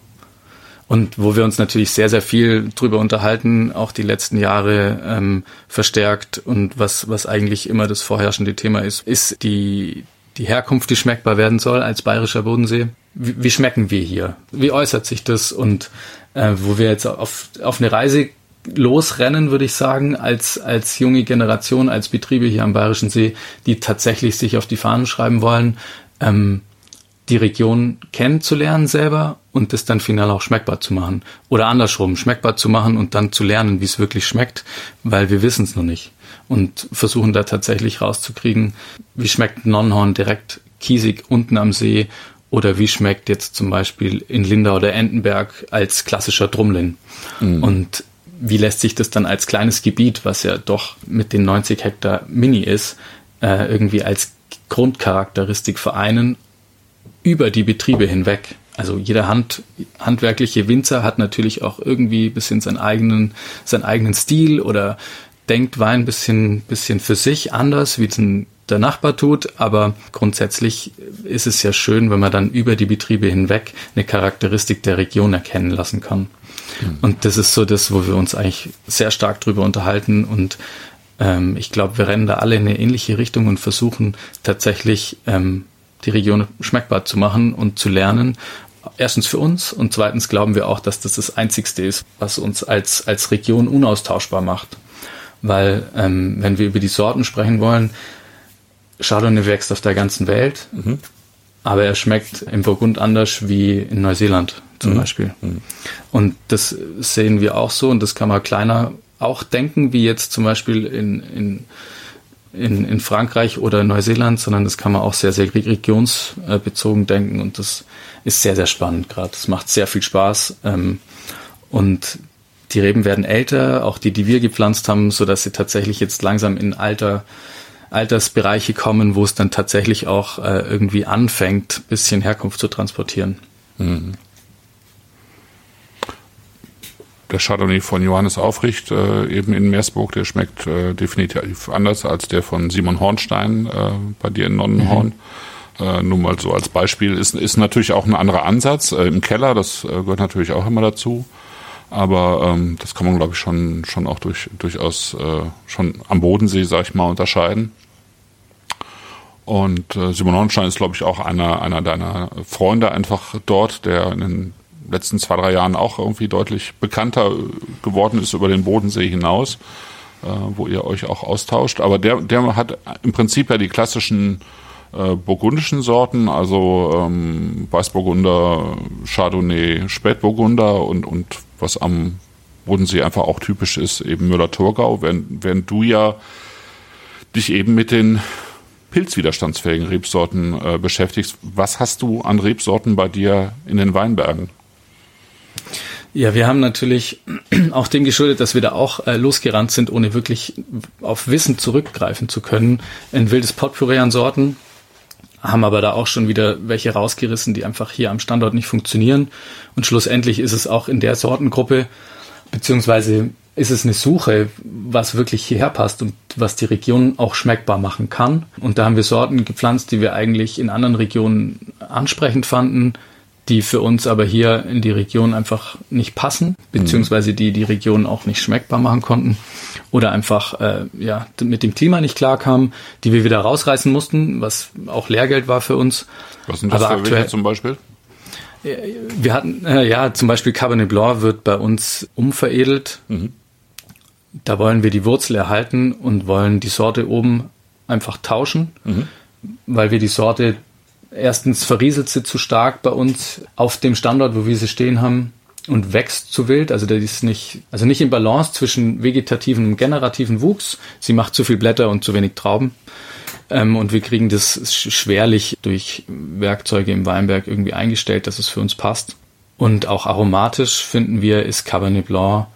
B: Und wo wir uns natürlich sehr, sehr viel drüber unterhalten, auch die letzten Jahre ähm, verstärkt und was, was eigentlich immer das vorherrschende Thema ist, ist die, die Herkunft, die schmeckbar werden soll als bayerischer Bodensee wie, wie schmecken wir hier? Wie äußert sich das? Und äh, wo wir jetzt auf, auf eine Reise losrennen, würde ich sagen, als, als junge Generation, als Betriebe hier am Bayerischen See, die tatsächlich sich auf die Fahnen schreiben wollen, ähm, die Region kennenzulernen selber und das dann final auch schmeckbar zu machen. Oder andersrum, schmeckbar zu machen und dann zu lernen, wie es wirklich schmeckt, weil wir wissen es noch nicht. Und versuchen da tatsächlich rauszukriegen, wie schmeckt Nonnenhorn direkt kiesig unten am See oder wie schmeckt jetzt zum Beispiel in Lindau oder Entenberg als klassischer Drumlin? Mhm. Und wie lässt sich das dann als kleines Gebiet, was ja doch mit den 90 Hektar Mini ist, äh, irgendwie als Grundcharakteristik vereinen über die Betriebe hinweg? Also jeder Hand, handwerkliche Winzer hat natürlich auch irgendwie ein bisschen seinen eigenen, seinen eigenen Stil oder denkt Wein ein bisschen, bisschen für sich anders, wie ein der Nachbar tut, aber grundsätzlich ist es ja schön, wenn man dann über die Betriebe hinweg eine Charakteristik der Region erkennen lassen kann. Mhm. Und das ist so das, wo wir uns eigentlich sehr stark drüber unterhalten und ähm, ich glaube, wir rennen da alle in eine ähnliche Richtung und versuchen tatsächlich ähm, die Region schmeckbar zu machen und zu lernen. Erstens für uns und zweitens glauben wir auch, dass das das Einzigste ist, was uns als, als Region unaustauschbar macht. Weil ähm, wenn wir über die Sorten sprechen wollen, Chardonnay wächst auf der ganzen Welt, mhm. aber er schmeckt im Burgund anders wie in Neuseeland zum mhm. Beispiel. Mhm. Und das sehen wir auch so und das kann man kleiner auch denken, wie jetzt zum Beispiel in, in, in, in Frankreich oder Neuseeland, sondern das kann man auch sehr, sehr regionsbezogen denken und das ist sehr, sehr spannend gerade. Das macht sehr viel Spaß. Ähm, und die Reben werden älter, auch die, die wir gepflanzt haben, so dass sie tatsächlich jetzt langsam in Alter, Altersbereiche kommen, wo es dann tatsächlich auch äh, irgendwie anfängt, bisschen Herkunft zu transportieren. Mhm.
A: Der Chardonnay von Johannes Aufricht, äh, eben in Meersburg, der schmeckt äh, definitiv anders als der von Simon Hornstein äh, bei dir in Nonnenhorn. Mhm. Äh, nur mal so als Beispiel. Ist, ist natürlich auch ein anderer Ansatz äh, im Keller, das äh, gehört natürlich auch immer dazu. Aber ähm, das kann man, glaube ich, schon, schon auch durch, durchaus äh, schon am Bodensee, sag ich mal, unterscheiden. Und äh, Simon Hornstein ist, glaube ich, auch einer, einer deiner Freunde einfach dort, der in den letzten zwei, drei Jahren auch irgendwie deutlich bekannter geworden ist über den Bodensee hinaus, äh, wo ihr euch auch austauscht. Aber der, der hat im Prinzip ja die klassischen äh, burgundischen Sorten, also ähm, Weißburgunder, Chardonnay, Spätburgunder und, und was am Bodensee einfach auch typisch ist, eben Müller-Thurgau, während, während du ja dich eben mit den pilzwiderstandsfähigen Rebsorten äh, beschäftigst. Was hast du an Rebsorten bei dir in den Weinbergen?
B: Ja, wir haben natürlich auch dem geschuldet, dass wir da auch äh, losgerannt sind, ohne wirklich auf Wissen zurückgreifen zu können. Ein wildes Potpourri an Sorten, haben aber da auch schon wieder welche rausgerissen, die einfach hier am Standort nicht funktionieren. Und schlussendlich ist es auch in der Sortengruppe, beziehungsweise ist es eine Suche, was wirklich hierher passt und was die Region auch schmeckbar machen kann. Und da haben wir Sorten gepflanzt, die wir eigentlich in anderen Regionen ansprechend fanden, die für uns aber hier in die Region einfach nicht passen, beziehungsweise die die Region auch nicht schmeckbar machen konnten oder einfach äh, ja mit dem Klima nicht klarkamen, die wir wieder rausreißen mussten, was auch Lehrgeld war für uns.
A: Was sind das aber für aktuell, welche zum Beispiel?
B: Wir hatten äh, ja zum Beispiel Cabernet Blanc wird bei uns umveredelt. Mhm. Da wollen wir die Wurzel erhalten und wollen die Sorte oben einfach tauschen, mhm. weil wir die Sorte erstens verrieselt sie zu stark bei uns auf dem Standort, wo wir sie stehen haben und wächst zu wild. Also der ist nicht, also nicht im Balance zwischen vegetativen und generativen Wuchs. Sie macht zu viel Blätter und zu wenig Trauben. Ähm, und wir kriegen das schwerlich durch Werkzeuge im Weinberg irgendwie eingestellt, dass es für uns passt. Und auch aromatisch finden wir, ist Cabernet Blanc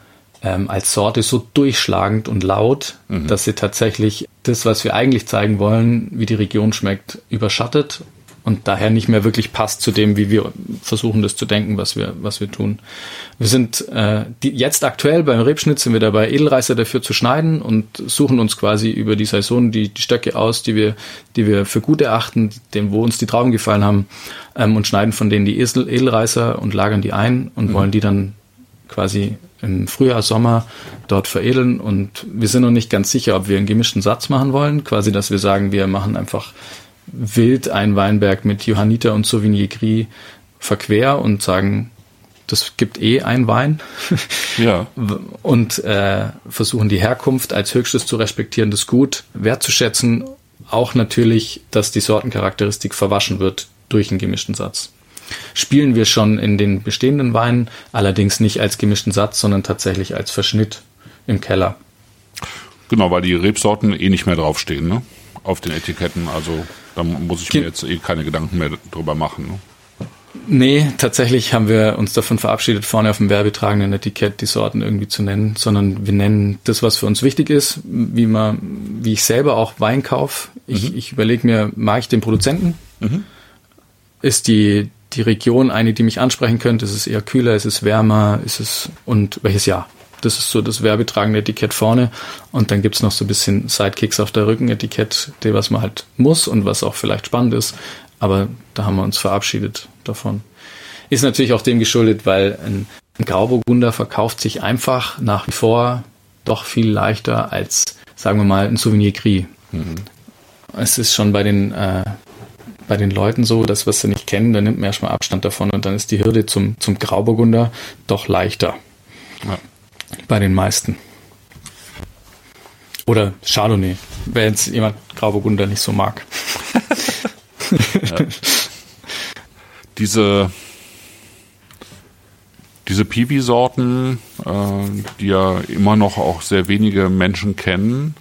B: ähm, als Sorte so durchschlagend und laut, mhm. dass sie tatsächlich das, was wir eigentlich zeigen wollen, wie die Region schmeckt, überschattet und daher nicht mehr wirklich passt zu dem, wie wir versuchen, das zu denken, was wir, was wir tun. Wir sind äh, die, jetzt aktuell beim Rebschnitt sind wir dabei, Edelreißer dafür zu schneiden und suchen uns quasi über die Saison die, die Stöcke aus, die wir, die wir für gut erachten, dem, wo uns die Trauben gefallen haben, ähm, und schneiden von denen die Esel, Edelreißer und lagern die ein und mhm. wollen die dann quasi im Frühjahr, Sommer dort veredeln. Und wir sind noch nicht ganz sicher, ob wir einen gemischten Satz machen wollen. Quasi, dass wir sagen, wir machen einfach wild einen Weinberg mit Johanniter und Sauvigny Gris verquer und sagen, das gibt eh ein Wein. Ja. Und äh, versuchen die Herkunft als höchstes zu respektieren, das Gut wertzuschätzen. Auch natürlich, dass die Sortencharakteristik verwaschen wird durch einen gemischten Satz. Spielen wir schon in den bestehenden Weinen, allerdings nicht als gemischten Satz, sondern tatsächlich als Verschnitt im Keller.
A: Genau, weil die Rebsorten eh nicht mehr draufstehen, ne? Auf den Etiketten. Also da muss ich mir jetzt eh keine Gedanken mehr drüber machen. Ne?
B: Nee, tatsächlich haben wir uns davon verabschiedet, vorne auf dem werbetragenden Etikett die Sorten irgendwie zu nennen, sondern wir nennen das, was für uns wichtig ist, wie man, wie ich selber auch Wein kaufe. Ich, mhm. ich überlege mir, mag ich den Produzenten? Mhm. Ist die, die Region eine, die mich ansprechen könnte? Ist es eher kühler? Ist es wärmer? Ist es, und welches Jahr? Das ist so das werbetragende Etikett vorne. Und dann gibt's noch so ein bisschen Sidekicks auf der Rückenetikett, die was man halt muss und was auch vielleicht spannend ist. Aber da haben wir uns verabschiedet davon. Ist natürlich auch dem geschuldet, weil ein, ein Grauburgunder verkauft sich einfach nach wie vor doch viel leichter als, sagen wir mal, ein Souvenir Gris. Mhm. Es ist schon bei den, äh, bei den Leuten so, dass was sie nicht kennen, da nimmt man erstmal Abstand davon und dann ist die Hürde zum, zum Grauburgunder doch leichter. Ja. Bei den meisten. Oder Chardonnay, wenn jetzt jemand Grauburgunder nicht so mag. ja.
A: Diese diese Piwi-Sorten, äh, die ja immer noch auch sehr wenige Menschen kennen.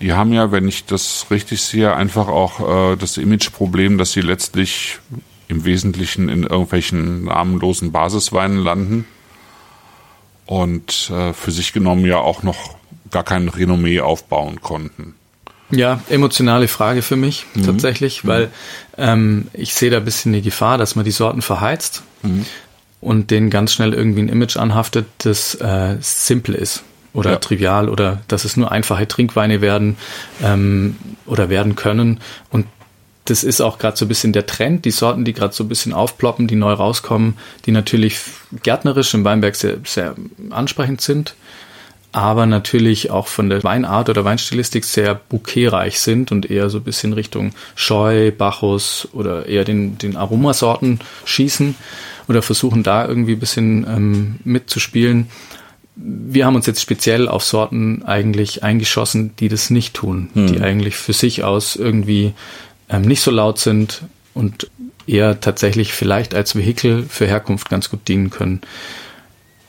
A: Die haben ja, wenn ich das richtig sehe, einfach auch äh, das Imageproblem, dass sie letztlich im Wesentlichen in irgendwelchen namenlosen Basisweinen landen und äh, für sich genommen ja auch noch gar kein Renommee aufbauen konnten.
B: Ja, emotionale Frage für mich mhm. tatsächlich, weil ähm, ich sehe da ein bisschen die Gefahr, dass man die Sorten verheizt mhm. und denen ganz schnell irgendwie ein Image anhaftet, das äh, simpel ist oder ja. trivial oder dass es nur einfache Trinkweine werden ähm, oder werden können. Und das ist auch gerade so ein bisschen der Trend, die Sorten, die gerade so ein bisschen aufploppen, die neu rauskommen, die natürlich gärtnerisch im Weinberg sehr, sehr ansprechend sind aber natürlich auch von der Weinart oder Weinstilistik sehr bouquetreich sind und eher so ein bisschen Richtung Scheu, Bacchus oder eher den, den Aromasorten schießen oder versuchen da irgendwie ein bisschen ähm, mitzuspielen. Wir haben uns jetzt speziell auf Sorten eigentlich eingeschossen, die das nicht tun, hm. die eigentlich für sich aus irgendwie ähm, nicht so laut sind und eher tatsächlich vielleicht als Vehikel für Herkunft ganz gut dienen können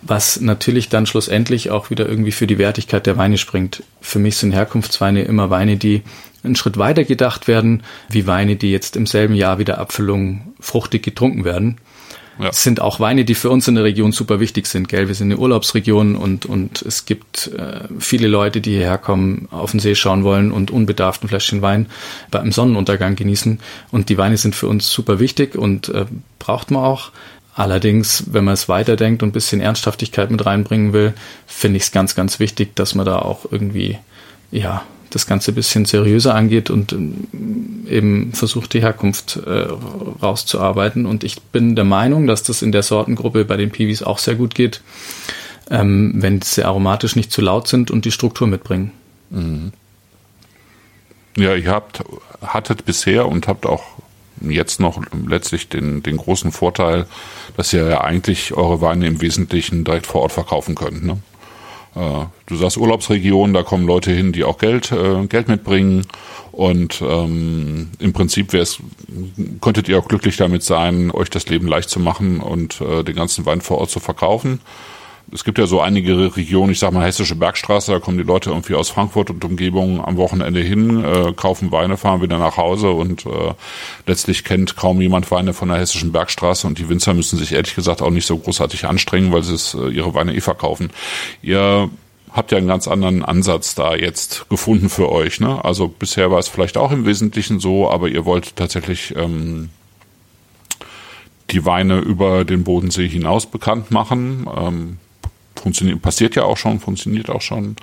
B: was natürlich dann schlussendlich auch wieder irgendwie für die Wertigkeit der Weine springt. Für mich sind Herkunftsweine immer Weine, die einen Schritt weiter gedacht werden, wie Weine, die jetzt im selben Jahr wieder Abfüllung fruchtig getrunken werden. Ja. Es sind auch Weine, die für uns in der Region super wichtig sind. Gell? Wir sind eine Urlaubsregion und, und es gibt äh, viele Leute, die hierher kommen, auf den See schauen wollen und unbedarft ein Fläschchen Wein beim Sonnenuntergang genießen. Und die Weine sind für uns super wichtig und äh, braucht man auch. Allerdings, wenn man es weiterdenkt und ein bisschen Ernsthaftigkeit mit reinbringen will, finde ich es ganz, ganz wichtig, dass man da auch irgendwie, ja, das Ganze ein bisschen seriöser angeht und ähm, eben versucht, die Herkunft äh, rauszuarbeiten. Und ich bin der Meinung, dass das in der Sortengruppe bei den Piwis auch sehr gut geht, ähm, wenn sie aromatisch nicht zu laut sind und die Struktur mitbringen. Mhm.
A: Ja, ihr habt, hattet bisher und habt auch jetzt noch letztlich den, den großen Vorteil, dass ihr ja eigentlich eure Weine im Wesentlichen direkt vor Ort verkaufen könnt. Ne? Du sagst Urlaubsregion, da kommen Leute hin, die auch Geld, äh, Geld mitbringen. Und ähm, im Prinzip wär's, könntet ihr auch glücklich damit sein, euch das Leben leicht zu machen und äh, den ganzen Wein vor Ort zu verkaufen es gibt ja so einige Regionen, ich sag mal Hessische Bergstraße, da kommen die Leute irgendwie aus Frankfurt und Umgebung am Wochenende hin, äh, kaufen Weine, fahren wieder nach Hause und äh, letztlich kennt kaum jemand Weine von der Hessischen Bergstraße und die Winzer müssen sich ehrlich gesagt auch nicht so großartig anstrengen, weil sie es, äh, ihre Weine eh verkaufen. Ihr habt ja einen ganz anderen Ansatz da jetzt gefunden für euch. Ne? Also bisher war es vielleicht auch im Wesentlichen so, aber ihr wollt tatsächlich ähm, die Weine über den Bodensee hinaus bekannt machen. Ähm, funktioniert, passiert ja auch schon, funktioniert auch schon.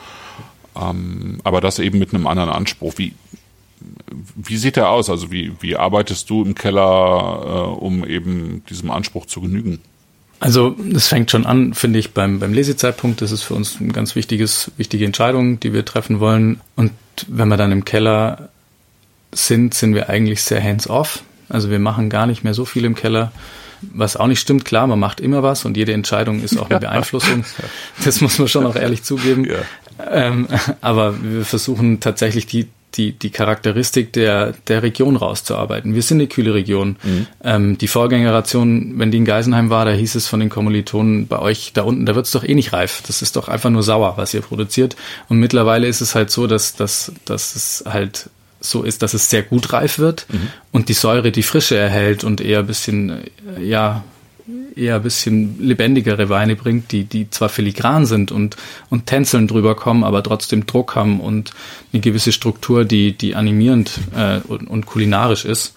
A: Ähm, aber das eben mit einem anderen Anspruch. Wie, wie sieht der aus? Also wie, wie arbeitest du im Keller, äh, um eben diesem Anspruch zu genügen?
B: Also das fängt schon an, finde ich, beim, beim Lesezeitpunkt. Das ist für uns eine ganz wichtiges, wichtige Entscheidung, die wir treffen wollen. Und wenn wir dann im Keller sind, sind wir eigentlich sehr hands-off. Also wir machen gar nicht mehr so viel im Keller. Was auch nicht stimmt, klar, man macht immer was und jede Entscheidung ist auch eine Beeinflussung. Das muss man schon auch ehrlich zugeben. Ja. Ähm, aber wir versuchen tatsächlich die, die, die Charakteristik der, der Region rauszuarbeiten. Wir sind eine kühle Region. Mhm. Ähm, die Vorgängeration, wenn die in Geisenheim war, da hieß es von den Kommilitonen, bei euch da unten, da wird's doch eh nicht reif. Das ist doch einfach nur sauer, was ihr produziert. Und mittlerweile ist es halt so, dass, dass, dass es halt so ist, dass es sehr gut reif wird mhm. und die Säure die Frische erhält und eher ein bisschen, ja, eher ein bisschen lebendigere Weine bringt, die, die zwar filigran sind und, und tänzeln drüber kommen, aber trotzdem Druck haben und eine gewisse Struktur, die, die animierend äh, und, und kulinarisch ist.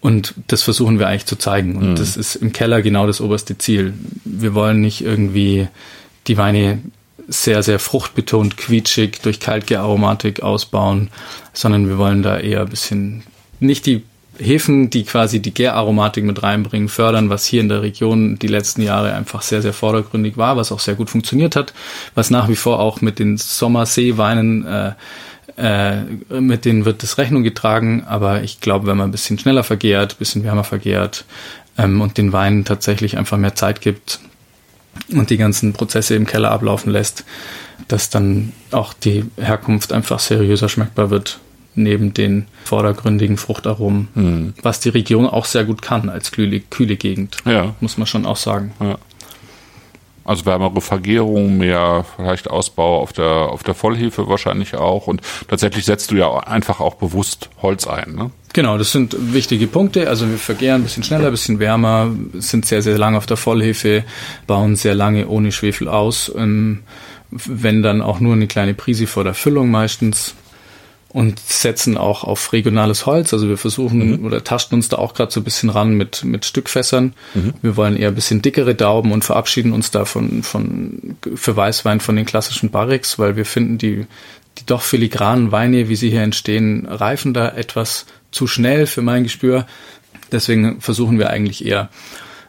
B: Und das versuchen wir eigentlich zu zeigen. Und mhm. das ist im Keller genau das oberste Ziel. Wir wollen nicht irgendwie die Weine sehr, sehr fruchtbetont, quietschig, durch Kaltgearomatik ausbauen, sondern wir wollen da eher ein bisschen nicht die Hefen, die quasi die Gäraromatik mit reinbringen, fördern, was hier in der Region die letzten Jahre einfach sehr, sehr vordergründig war, was auch sehr gut funktioniert hat, was nach wie vor auch mit den Sommerseeweinen äh, äh, mit denen wird das Rechnung getragen, aber ich glaube, wenn man ein bisschen schneller vergehrt, ein bisschen wärmer vergehrt ähm, und den Weinen tatsächlich einfach mehr Zeit gibt, und die ganzen Prozesse im Keller ablaufen lässt, dass dann auch die Herkunft einfach seriöser schmeckbar wird, neben den vordergründigen Fruchtaromen, mhm. was die Region auch sehr gut kann als kühle, kühle Gegend, ja. muss man schon auch sagen. Ja.
A: Also wärmere Vergärung, mehr vielleicht Ausbau auf der, auf der Vollhefe wahrscheinlich auch. Und tatsächlich setzt du ja einfach auch bewusst Holz ein, ne?
B: Genau, das sind wichtige Punkte. Also wir vergären ein bisschen schneller, ein bisschen wärmer, sind sehr, sehr lange auf der Vollhefe, bauen sehr lange ohne Schwefel aus. Ähm, wenn dann auch nur eine kleine Prise vor der Füllung meistens und setzen auch auf regionales Holz. Also wir versuchen mhm. oder tasten uns da auch gerade so ein bisschen ran mit, mit Stückfässern. Mhm. Wir wollen eher ein bisschen dickere Dauben und verabschieden uns da von, von für Weißwein von den klassischen Barriques, weil wir finden, die, die doch filigranen Weine, wie sie hier entstehen, reifen da etwas zu schnell für mein Gespür. Deswegen versuchen wir eigentlich eher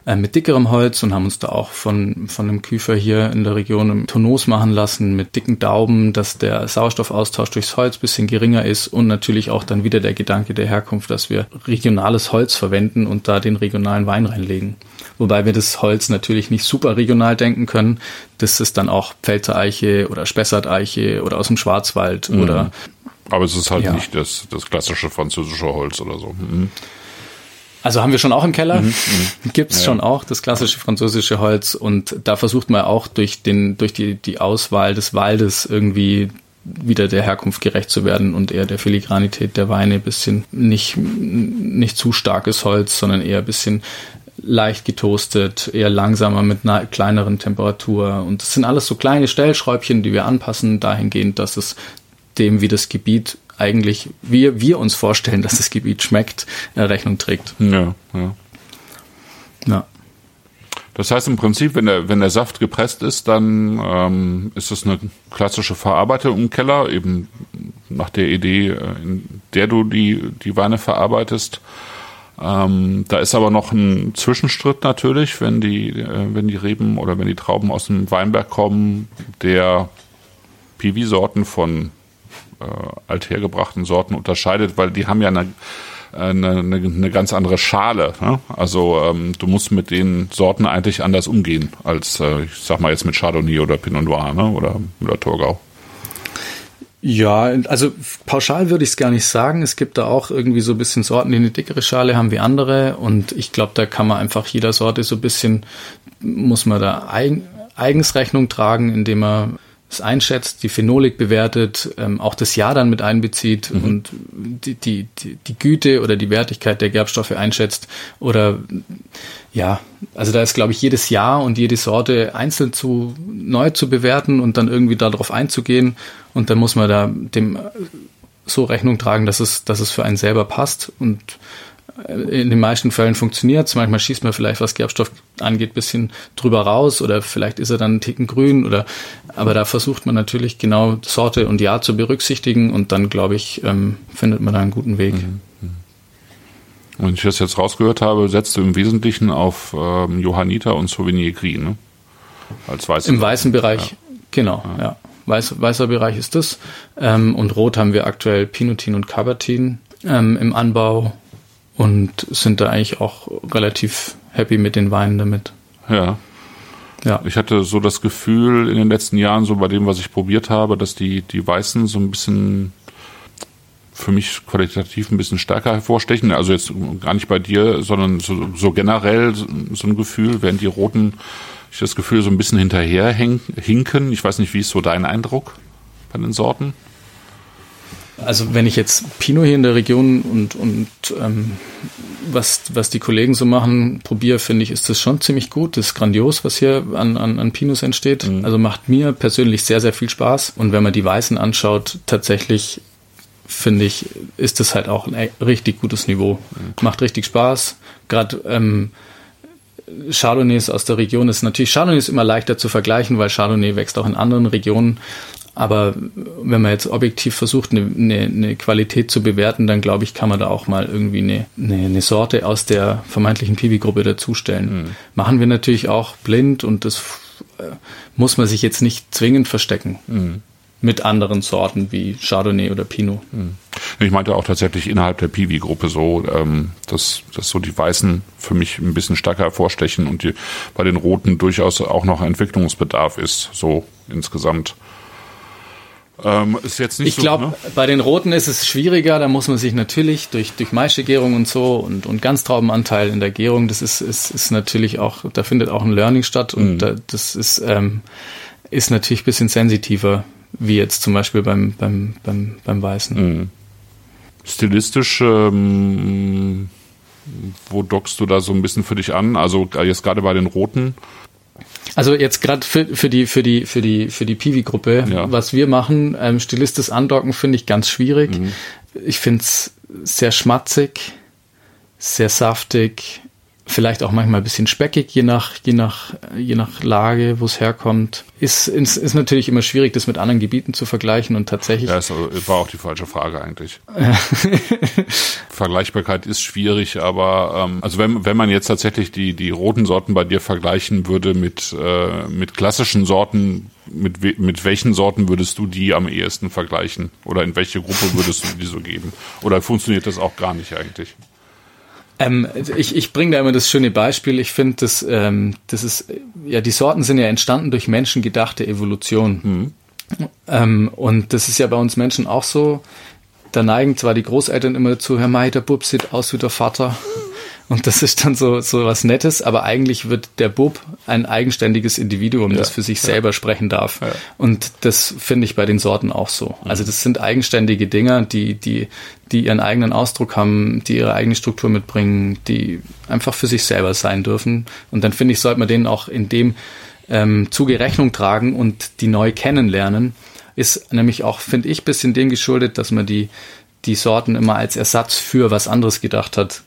B: äh, mit dickerem Holz und haben uns da auch von, von einem Küfer hier in der Region im Tonos machen lassen mit dicken Dauben, dass der Sauerstoffaustausch durchs Holz bisschen geringer ist und natürlich auch dann wieder der Gedanke der Herkunft, dass wir regionales Holz verwenden und da den regionalen Wein reinlegen. Wobei wir das Holz natürlich nicht super regional denken können. Das ist dann auch Pfälzer Eiche oder Spessart-Eiche oder aus dem Schwarzwald mhm. oder
A: aber es ist halt ja. nicht das, das klassische französische Holz oder so. Mhm.
B: Also haben wir schon auch im Keller. Mhm, mhm. Gibt es ja, schon auch, das klassische französische Holz. Und da versucht man auch durch, den, durch die, die Auswahl des Waldes irgendwie wieder der Herkunft gerecht zu werden und eher der Filigranität der Weine ein bisschen nicht, nicht zu starkes Holz, sondern eher ein bisschen leicht getoastet, eher langsamer mit einer kleineren Temperatur. Und das sind alles so kleine Stellschräubchen, die wir anpassen, dahingehend, dass es dem, wie das Gebiet eigentlich wir, wir uns vorstellen, dass das Gebiet schmeckt, äh, Rechnung trägt.
A: Ja, ja. Ja. Das heißt im Prinzip, wenn der, wenn der Saft gepresst ist, dann ähm, ist es eine klassische Verarbeitung im Keller, eben nach der Idee, äh, in der du die, die Weine verarbeitest. Ähm, da ist aber noch ein Zwischenschritt natürlich, wenn die, äh, wenn die Reben oder wenn die Trauben aus dem Weinberg kommen, der Piwi-Sorten von äh, althergebrachten Sorten unterscheidet, weil die haben ja eine eine, eine, eine ganz andere Schale. Ne? Also ähm, du musst mit den Sorten eigentlich anders umgehen als, äh, ich sag mal jetzt mit Chardonnay oder Pinot Noir ne? oder Müller-Thurgau.
B: Ja, also pauschal würde ich es gar nicht sagen. Es gibt da auch irgendwie so ein bisschen Sorten, die eine dickere Schale haben wie andere. Und ich glaube, da kann man einfach jeder Sorte so ein bisschen, muss man da Eigen, Eigensrechnung tragen, indem man es einschätzt, die Phenolik bewertet, ähm, auch das Jahr dann mit einbezieht mhm. und die, die, die Güte oder die Wertigkeit der Gerbstoffe einschätzt. Oder ja, also da ist, glaube ich, jedes Jahr und jede Sorte einzeln zu neu zu bewerten und dann irgendwie darauf einzugehen. Und dann muss man da dem so Rechnung tragen, dass es, dass es für einen selber passt. Und in den meisten Fällen funktioniert es. Manchmal schießt man vielleicht, was Gerbstoff angeht, bisschen drüber raus oder vielleicht ist er dann einen Ticken grün oder, aber da versucht man natürlich genau Sorte und Jahr zu berücksichtigen und dann, glaube ich, ähm, findet man da einen guten Weg. Mhm.
A: Und wenn ich das jetzt rausgehört habe, setzt du im Wesentlichen auf ähm, Johanniter und Sauvignon Gris, ne?
B: Als weißen Im weißen Bereich, ja. genau, ja. ja. Weiß, weißer Bereich ist das. Ähm, und rot haben wir aktuell Pinotin und Cabertin ähm, im Anbau und sind da eigentlich auch relativ happy mit den Weinen damit.
A: Ja. Ja. Ich hatte so das Gefühl in den letzten Jahren, so bei dem, was ich probiert habe, dass die, die Weißen so ein bisschen für mich qualitativ ein bisschen stärker hervorstechen. Also jetzt gar nicht bei dir, sondern so, so generell so ein Gefühl, während die Roten, ich das Gefühl, so ein bisschen hinterher hinken. Ich weiß nicht, wie ist so dein Eindruck bei den Sorten?
B: Also wenn ich jetzt Pinot hier in der Region und, und ähm, was, was die Kollegen so machen, probiere, finde ich, ist das schon ziemlich gut. Das ist grandios, was hier an, an, an Pinots entsteht. Mhm. Also macht mir persönlich sehr, sehr viel Spaß. Und wenn man die Weißen anschaut, tatsächlich finde ich, ist das halt auch ein richtig gutes Niveau. Mhm. Macht richtig Spaß. Gerade ähm, Chardonnays aus der Region ist natürlich, Chardonnay ist immer leichter zu vergleichen, weil Chardonnay wächst auch in anderen Regionen. Aber wenn man jetzt objektiv versucht, eine, eine, eine Qualität zu bewerten, dann glaube ich, kann man da auch mal irgendwie eine, eine, eine Sorte aus der vermeintlichen Piwi-Gruppe dazustellen. Mhm. Machen wir natürlich auch blind und das äh, muss man sich jetzt nicht zwingend verstecken. Mhm. Mit anderen Sorten wie Chardonnay oder Pinot. Mhm.
A: Ich meinte auch tatsächlich innerhalb der Piwi-Gruppe so, ähm, dass, dass so die Weißen für mich ein bisschen stärker hervorstechen und die, bei den Roten durchaus auch noch Entwicklungsbedarf ist, so insgesamt Ähm, ist jetzt nicht
B: ich
A: so,
B: glaube,
A: ne?
B: bei den Roten ist es schwieriger. Da muss man sich natürlich durch, durch Maischegärung und so und, und Ganztraubenanteil in der Gärung, das ist, ist, ist natürlich auch, da findet auch ein Learning statt und
A: Mhm.
B: da, das ist, ähm, ist natürlich ein bisschen sensitiver, wie jetzt zum Beispiel beim, beim, beim, beim Weißen.
A: Mhm. Stilistisch, ähm, wo dockst du da so ein bisschen für dich an? Also äh, jetzt gerade bei den Roten.
B: Also jetzt gerade für, für die für die für die für die Piwi-Gruppe,
A: Ja.
B: was wir machen, ähm, stilistisches Andocken finde ich ganz schwierig. Ich finde es sehr schmatzig, sehr saftig, vielleicht auch manchmal ein bisschen speckig, je nach je nach je nach Lage, wo es herkommt. Ist, ist ist natürlich immer schwierig, das mit anderen Gebieten zu vergleichen und tatsächlich
A: Ja, das war auch die falsche Frage eigentlich. Vergleichbarkeit ist schwierig, aber ähm, also wenn, wenn man jetzt tatsächlich die, die roten Sorten bei dir vergleichen würde mit, äh, mit klassischen Sorten, mit, we- mit welchen Sorten würdest du die am ehesten vergleichen? Oder in welche Gruppe würdest du die so geben? Oder funktioniert das auch gar nicht eigentlich?
B: Ähm, ich ich bringe da immer das schöne Beispiel. Ich finde, das, ähm, das ist, ja, die Sorten sind ja entstanden durch menschengedachte Evolution. Ähm, und das ist ja bei uns Menschen auch so. Da neigen zwar die Großeltern immer dazu, Herr Mai, der Bub sieht aus wie der Vater. Und das ist dann so, so was Nettes, aber eigentlich wird der Bub ein eigenständiges Individuum, das für sich selber sprechen darf. Und das finde ich bei den Sorten auch so. Also das sind eigenständige Dinger, die, die, die ihren eigenen Ausdruck haben, die ihre eigene Struktur mitbringen, die einfach für sich selber sein dürfen. Und dann finde ich, sollte man denen auch in dem ähm, Zuge Rechnung tragen und die neu kennenlernen. Ist nämlich auch, finde ich, bisschen dem geschuldet, dass man die, die Sorten immer als Ersatz für was anderes gedacht hat.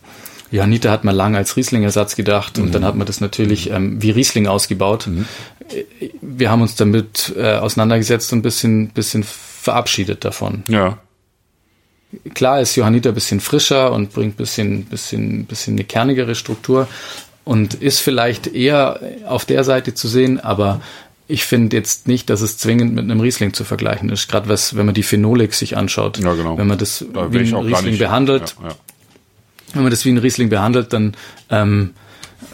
B: Johanniter hat man lange als Riesling-Ersatz gedacht und dann hat man das natürlich ähm, wie Riesling ausgebaut. Äh, Wir haben uns damit äh, auseinandergesetzt und ein bisschen, bisschen verabschiedet davon.
A: Ja.
B: Klar ist Johanniter ein bisschen frischer und bringt ein bisschen, bisschen, bisschen eine kernigere Struktur und ist vielleicht eher auf der Seite zu sehen, aber ich finde jetzt nicht, dass es zwingend mit einem Riesling zu vergleichen ist. Gerade was, wenn man die Phenolik sich anschaut.
A: Ja, genau.
B: Wenn man das
A: Da
B: wie ein Riesling behandelt,
A: Ja, ja.
B: Wenn man das wie ein Riesling behandelt, dann ähm,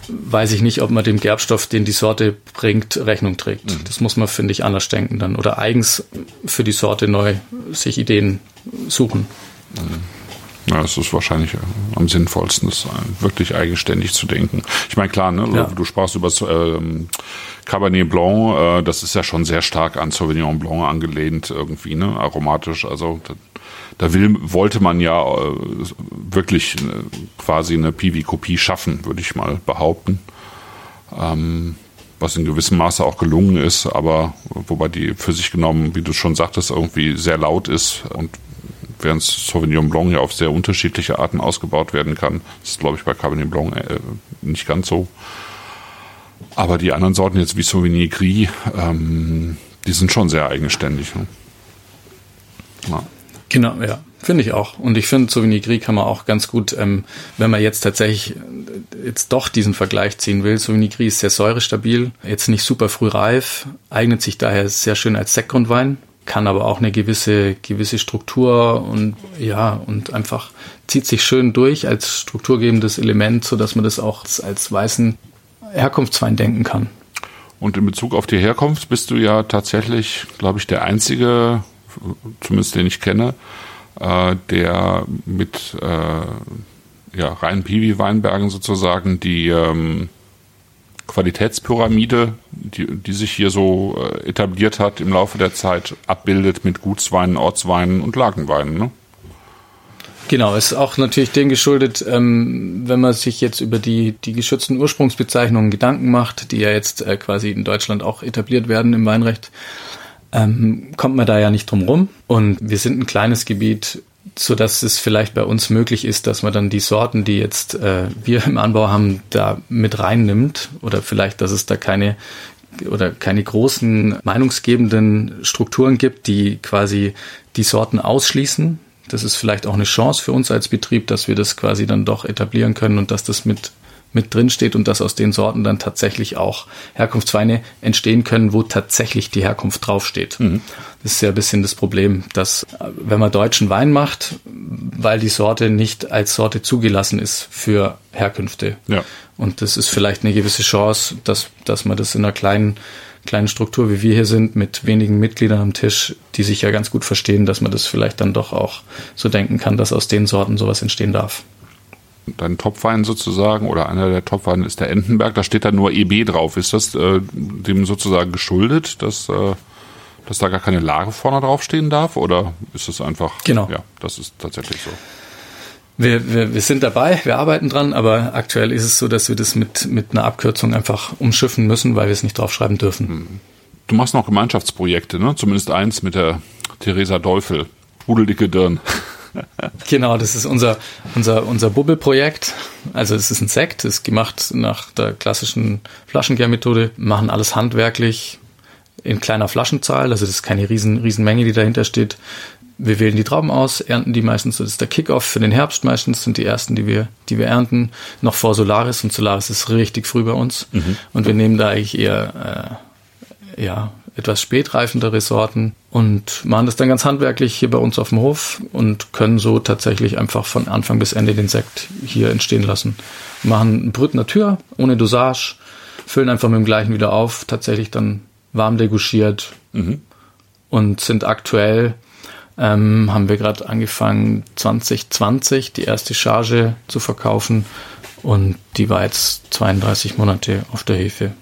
B: weiß ich nicht, ob man dem Gerbstoff, den die Sorte bringt, Rechnung trägt.
A: Mhm.
B: Das muss man, finde ich, anders denken dann. Oder eigens für die Sorte neu sich Ideen suchen.
A: Ja, es ist wahrscheinlich äh, am sinnvollsten, das äh, wirklich eigenständig zu denken. Ich meine, klar, ne,
B: Ja.
A: du sprachst über das, ähm, Cabernet Blanc, äh, das ist ja schon sehr stark an Sauvignon Blanc angelehnt irgendwie, ne, aromatisch. Also da, da will, wollte man ja äh, wirklich äh, quasi eine Piwi-Kopie schaffen, würde ich mal behaupten. Ähm, was in gewissem Maße auch gelungen ist, aber wobei die für sich genommen, wie du schon sagtest, irgendwie sehr laut ist und während Sauvignon Blanc ja auf sehr unterschiedliche Arten ausgebaut werden kann. Das ist, glaube ich, bei Cabernet Blanc äh, nicht ganz so. Aber die anderen Sorten jetzt wie Sauvignon Gris, ähm, die sind schon sehr eigenständig. Ne? Ja.
B: Genau, ja. Finde ich auch. Und ich finde, Gris kann man auch ganz gut, ähm, wenn man jetzt tatsächlich äh, jetzt doch diesen Vergleich ziehen will. Gris ist sehr säurestabil, jetzt nicht super früh reif, eignet sich daher sehr schön als Sektgrundwein, kann aber auch eine gewisse, gewisse Struktur und ja, und einfach zieht sich schön durch als strukturgebendes Element, so dass man das auch als weißen Herkunftswein denken kann.
A: Und in Bezug auf die Herkunft bist du ja tatsächlich, glaube ich, der einzige, zumindest den ich kenne, äh, der mit äh, ja, reinen Piwi-Weinbergen sozusagen die ähm, Qualitätspyramide, die, die sich hier so äh, etabliert hat im Laufe der Zeit, abbildet mit Gutsweinen, Ortsweinen und Lagenweinen. Ne?
B: Genau, ist auch natürlich dem geschuldet, ähm, wenn man sich jetzt über die, die geschützten Ursprungsbezeichnungen Gedanken macht, die ja jetzt äh, quasi in Deutschland auch etabliert werden im Weinrecht, ähm, kommt man da ja nicht drum rum. Und wir sind ein kleines Gebiet, so dass es vielleicht bei uns möglich ist, dass man dann die Sorten, die jetzt äh, wir im Anbau haben, da mit reinnimmt oder vielleicht, dass es da keine oder keine großen meinungsgebenden Strukturen gibt, die quasi die Sorten ausschließen. Das ist vielleicht auch eine Chance für uns als Betrieb, dass wir das quasi dann doch etablieren können und dass das mit mit drin steht und dass aus den Sorten dann tatsächlich auch Herkunftsweine entstehen können, wo tatsächlich die Herkunft draufsteht. Mhm. Das ist ja ein bisschen das Problem, dass wenn man deutschen Wein macht, weil die Sorte nicht als Sorte zugelassen ist für Herkünfte. Ja. Und das ist vielleicht eine gewisse Chance, dass, dass man das in einer kleinen kleinen Struktur, wie wir hier sind, mit wenigen Mitgliedern am Tisch, die sich ja ganz gut verstehen, dass man das vielleicht dann doch auch so denken kann, dass aus den Sorten sowas entstehen darf.
A: Dein Topwein sozusagen oder einer der Topweine ist der Entenberg, da steht da nur EB drauf. Ist das äh, dem sozusagen geschuldet, dass, äh, dass da gar keine Lage vorne draufstehen darf? Oder ist es einfach?
B: Genau.
A: Ja, das ist tatsächlich so.
B: Wir, wir, wir sind dabei, wir arbeiten dran, aber aktuell ist es so, dass wir das mit, mit einer Abkürzung einfach umschiffen müssen, weil wir es nicht draufschreiben dürfen. Hm.
A: Du machst noch Gemeinschaftsprojekte, ne? Zumindest eins mit der Theresa Teufel. Pudeldicke Dirn.
B: Genau, das ist unser, unser, unser Bubbelprojekt. Also es ist ein Sekt, ist gemacht nach der klassischen Flaschengärmethode, machen alles handwerklich in kleiner Flaschenzahl, also das ist keine riesen, riesen Menge, die dahinter steht wir wählen die Trauben aus, ernten die meistens, das ist der Kickoff für den Herbst meistens, sind die ersten, die wir, die wir ernten, noch vor Solaris und Solaris ist richtig früh bei uns. Mhm. Und wir nehmen da eigentlich eher, äh, ja, etwas spätreifendere Sorten und machen das dann ganz handwerklich hier bei uns auf dem Hof und können so tatsächlich einfach von Anfang bis Ende den Sekt hier entstehen lassen. Wir machen ein Brüt Natur, ohne Dosage, füllen einfach mit dem gleichen wieder auf, tatsächlich dann warm degouchiert mhm. und sind aktuell ähm, haben wir gerade angefangen 2020 die erste Charge zu verkaufen und die war jetzt 32 Monate auf der Hefe.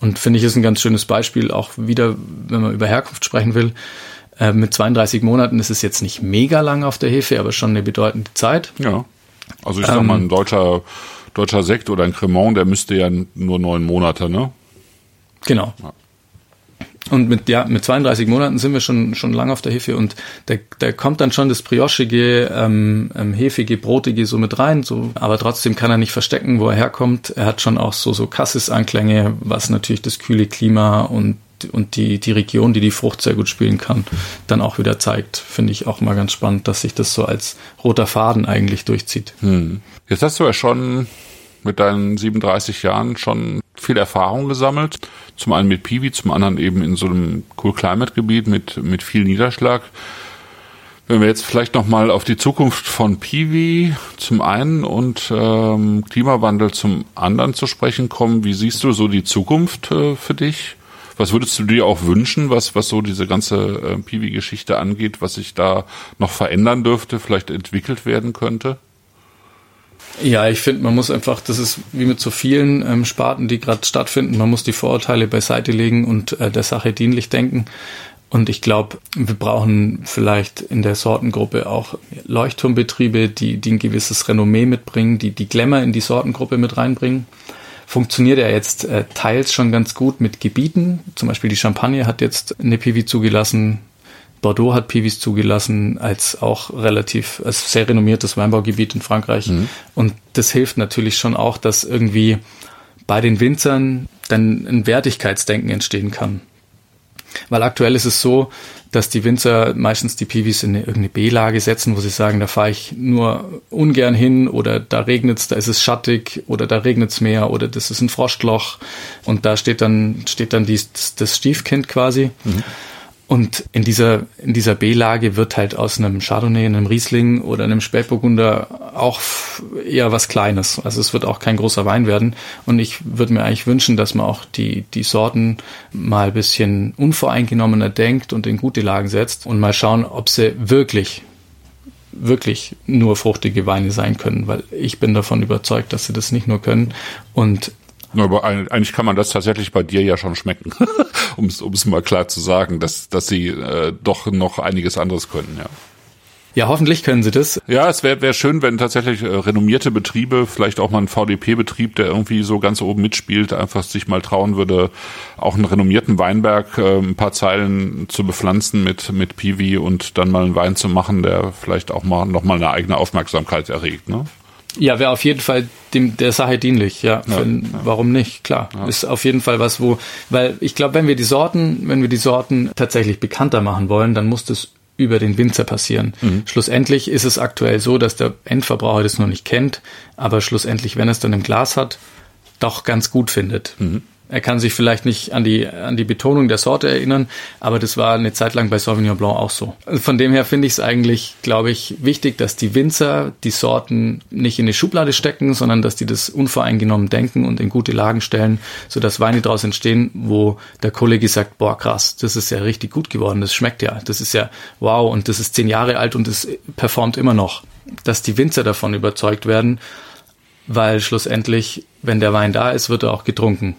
B: Und finde ich ist ein ganz schönes Beispiel, auch wieder, wenn man über Herkunft sprechen will. Äh, mit 32 Monaten ist es jetzt nicht mega lang auf der Hefe, aber schon eine bedeutende Zeit.
A: Ja. Also ich sag mal, ein ähm, deutscher, deutscher Sekt oder ein Cremant, der müsste ja nur neun Monate, ne?
B: Genau. Ja. Und mit, ja, mit 32 Monaten sind wir schon, schon lang auf der Hefe und da, da kommt dann schon das briochige, ähm, ähm, hefige, brotige so mit rein, so, aber trotzdem kann er nicht verstecken, wo er herkommt. Er hat schon auch so, so Cassis-Anklänge, was natürlich das kühle Klima und und die, die Region, die die Frucht sehr gut spielen kann, dann auch wieder zeigt. Finde ich auch mal ganz spannend, dass sich das so als roter Faden eigentlich durchzieht.
A: Hm. Jetzt hast du ja schon mit deinen 37 Jahren schon viel Erfahrung gesammelt. Zum einen mit Piwi, zum anderen eben in so einem Cool Climate Gebiet mit, mit viel Niederschlag. Wenn wir jetzt vielleicht nochmal auf die Zukunft von Piwi zum einen und ähm, Klimawandel zum anderen zu sprechen kommen, wie siehst du so die Zukunft äh, für dich? Was würdest du dir auch wünschen, was, was so diese ganze äh, Piwi-Geschichte angeht, was sich da noch verändern dürfte, vielleicht entwickelt werden könnte?
B: Ja, ich finde, man muss einfach, das ist wie mit so vielen ähm, Sparten, die gerade stattfinden, man muss die Vorurteile beiseite legen und äh, der Sache dienlich denken. Und ich glaube, wir brauchen vielleicht in der Sortengruppe auch Leuchtturmbetriebe, die, die ein gewisses Renommee mitbringen, die die Glamour in die Sortengruppe mit reinbringen. Funktioniert ja jetzt äh, teils schon ganz gut mit Gebieten. Zum Beispiel die Champagne hat jetzt eine PV zugelassen, Bordeaux hat Pivis zugelassen als auch relativ, als sehr renommiertes Weinbaugebiet in Frankreich. Mhm. Und das hilft natürlich schon auch, dass irgendwie bei den Winzern dann ein Wertigkeitsdenken entstehen kann. Weil aktuell ist es so, dass die Winzer meistens die Pivis in eine, irgendeine B-Lage setzen, wo sie sagen, da fahre ich nur ungern hin oder da regnet's, da ist es schattig oder da regnet's mehr oder das ist ein Frostloch und da steht dann steht dann dies, das Stiefkind quasi. Mhm. Und in dieser, in dieser B-Lage wird halt aus einem Chardonnay, einem Riesling oder einem Spätburgunder auch eher was Kleines. Also es wird auch kein großer Wein werden. Und ich würde mir eigentlich wünschen, dass man auch die, die Sorten mal ein bisschen unvoreingenommener denkt und in gute Lagen setzt und mal schauen, ob sie wirklich wirklich nur fruchtige Weine sein können, weil ich bin davon überzeugt, dass sie das nicht nur können. Und
A: aber eigentlich kann man das tatsächlich bei dir ja schon schmecken, um es mal klar zu sagen, dass, dass sie äh, doch noch einiges anderes können, ja.
B: Ja, hoffentlich können sie das.
A: Ja, es wäre wär schön, wenn tatsächlich äh, renommierte Betriebe, vielleicht auch mal ein VDP-Betrieb, der irgendwie so ganz oben mitspielt, einfach sich mal trauen würde, auch einen renommierten Weinberg äh, ein paar Zeilen zu bepflanzen mit mit Piwi und dann mal einen Wein zu machen, der vielleicht auch mal noch mal eine eigene Aufmerksamkeit erregt. Ne?
B: Ja, wäre auf jeden Fall dem, der Sache dienlich, ja. ja, Wenn, ja. Warum nicht? Klar. Ja. Ist auf jeden Fall was, wo, weil ich glaube, wenn wir die Sorten, wenn wir die Sorten tatsächlich bekannter machen wollen, dann muss das über den Winzer passieren. Mhm. Schlussendlich ist es aktuell so, dass der Endverbraucher das noch nicht kennt, aber schlussendlich, wenn er es dann im Glas hat, doch ganz gut findet. Mhm. Er kann sich vielleicht nicht an die, an die Betonung der Sorte erinnern, aber das war eine Zeit lang bei Sauvignon Blanc auch so. Von dem her finde ich es eigentlich, glaube ich, wichtig, dass die Winzer die Sorten nicht in eine Schublade stecken, sondern dass die das unvoreingenommen denken und in gute Lagen stellen, sodass Weine daraus entstehen, wo der Kollege sagt, boah krass, das ist ja richtig gut geworden, das schmeckt ja, das ist ja wow und das ist zehn Jahre alt und das performt immer noch. Dass die Winzer davon überzeugt werden, weil schlussendlich, wenn der Wein da ist, wird er auch getrunken.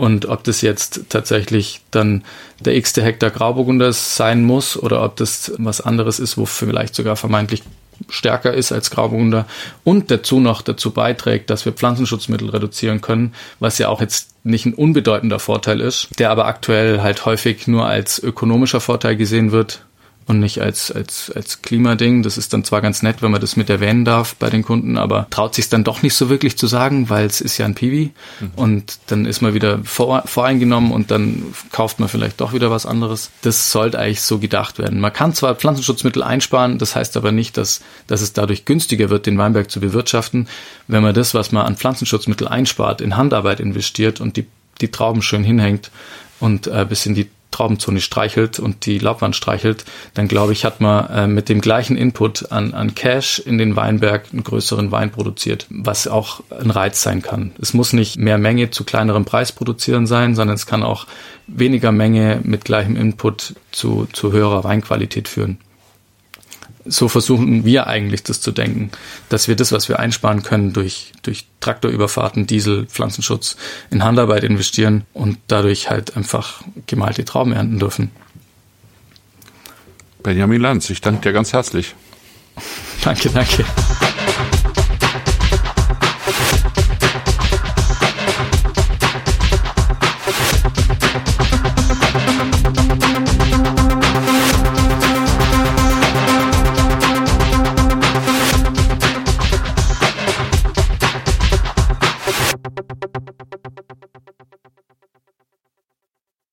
B: Und ob das jetzt tatsächlich dann der x-te Hektar Grauburgunder sein muss oder ob das was anderes ist, wo vielleicht sogar vermeintlich stärker ist als Grauburgunder und dazu noch dazu beiträgt, dass wir Pflanzenschutzmittel reduzieren können, was ja auch jetzt nicht ein unbedeutender Vorteil ist, der aber aktuell halt häufig nur als ökonomischer Vorteil gesehen wird, und nicht als, als, als Klimading. Das ist dann zwar ganz nett, wenn man das mit erwähnen darf bei den Kunden, aber traut sich dann doch nicht so wirklich zu sagen, weil es ist ja ein Piwi mhm. und dann ist man wieder vor, voreingenommen und dann kauft man vielleicht doch wieder was anderes. Das sollte eigentlich so gedacht werden. Man kann zwar Pflanzenschutzmittel einsparen, das heißt aber nicht, dass, dass es dadurch günstiger wird, den Weinberg zu bewirtschaften, wenn man das, was man an Pflanzenschutzmittel einspart, in Handarbeit investiert und die, die Trauben schön hinhängt und äh, bis in die Traubenzone streichelt und die Laubwand streichelt, dann glaube ich, hat man äh, mit dem gleichen Input an, an Cash in den Weinberg einen größeren Wein produziert, was auch ein Reiz sein kann. Es muss nicht mehr Menge zu kleinerem Preis produzieren sein, sondern es kann auch weniger Menge mit gleichem Input zu, zu höherer Weinqualität führen so versuchen wir eigentlich das zu denken, dass wir das, was wir einsparen können durch, durch Traktorüberfahrten, Diesel, Pflanzenschutz in Handarbeit investieren und dadurch halt einfach gemalte Trauben ernten dürfen.
A: Benjamin Lanz, ich danke dir ganz herzlich.
B: danke, danke.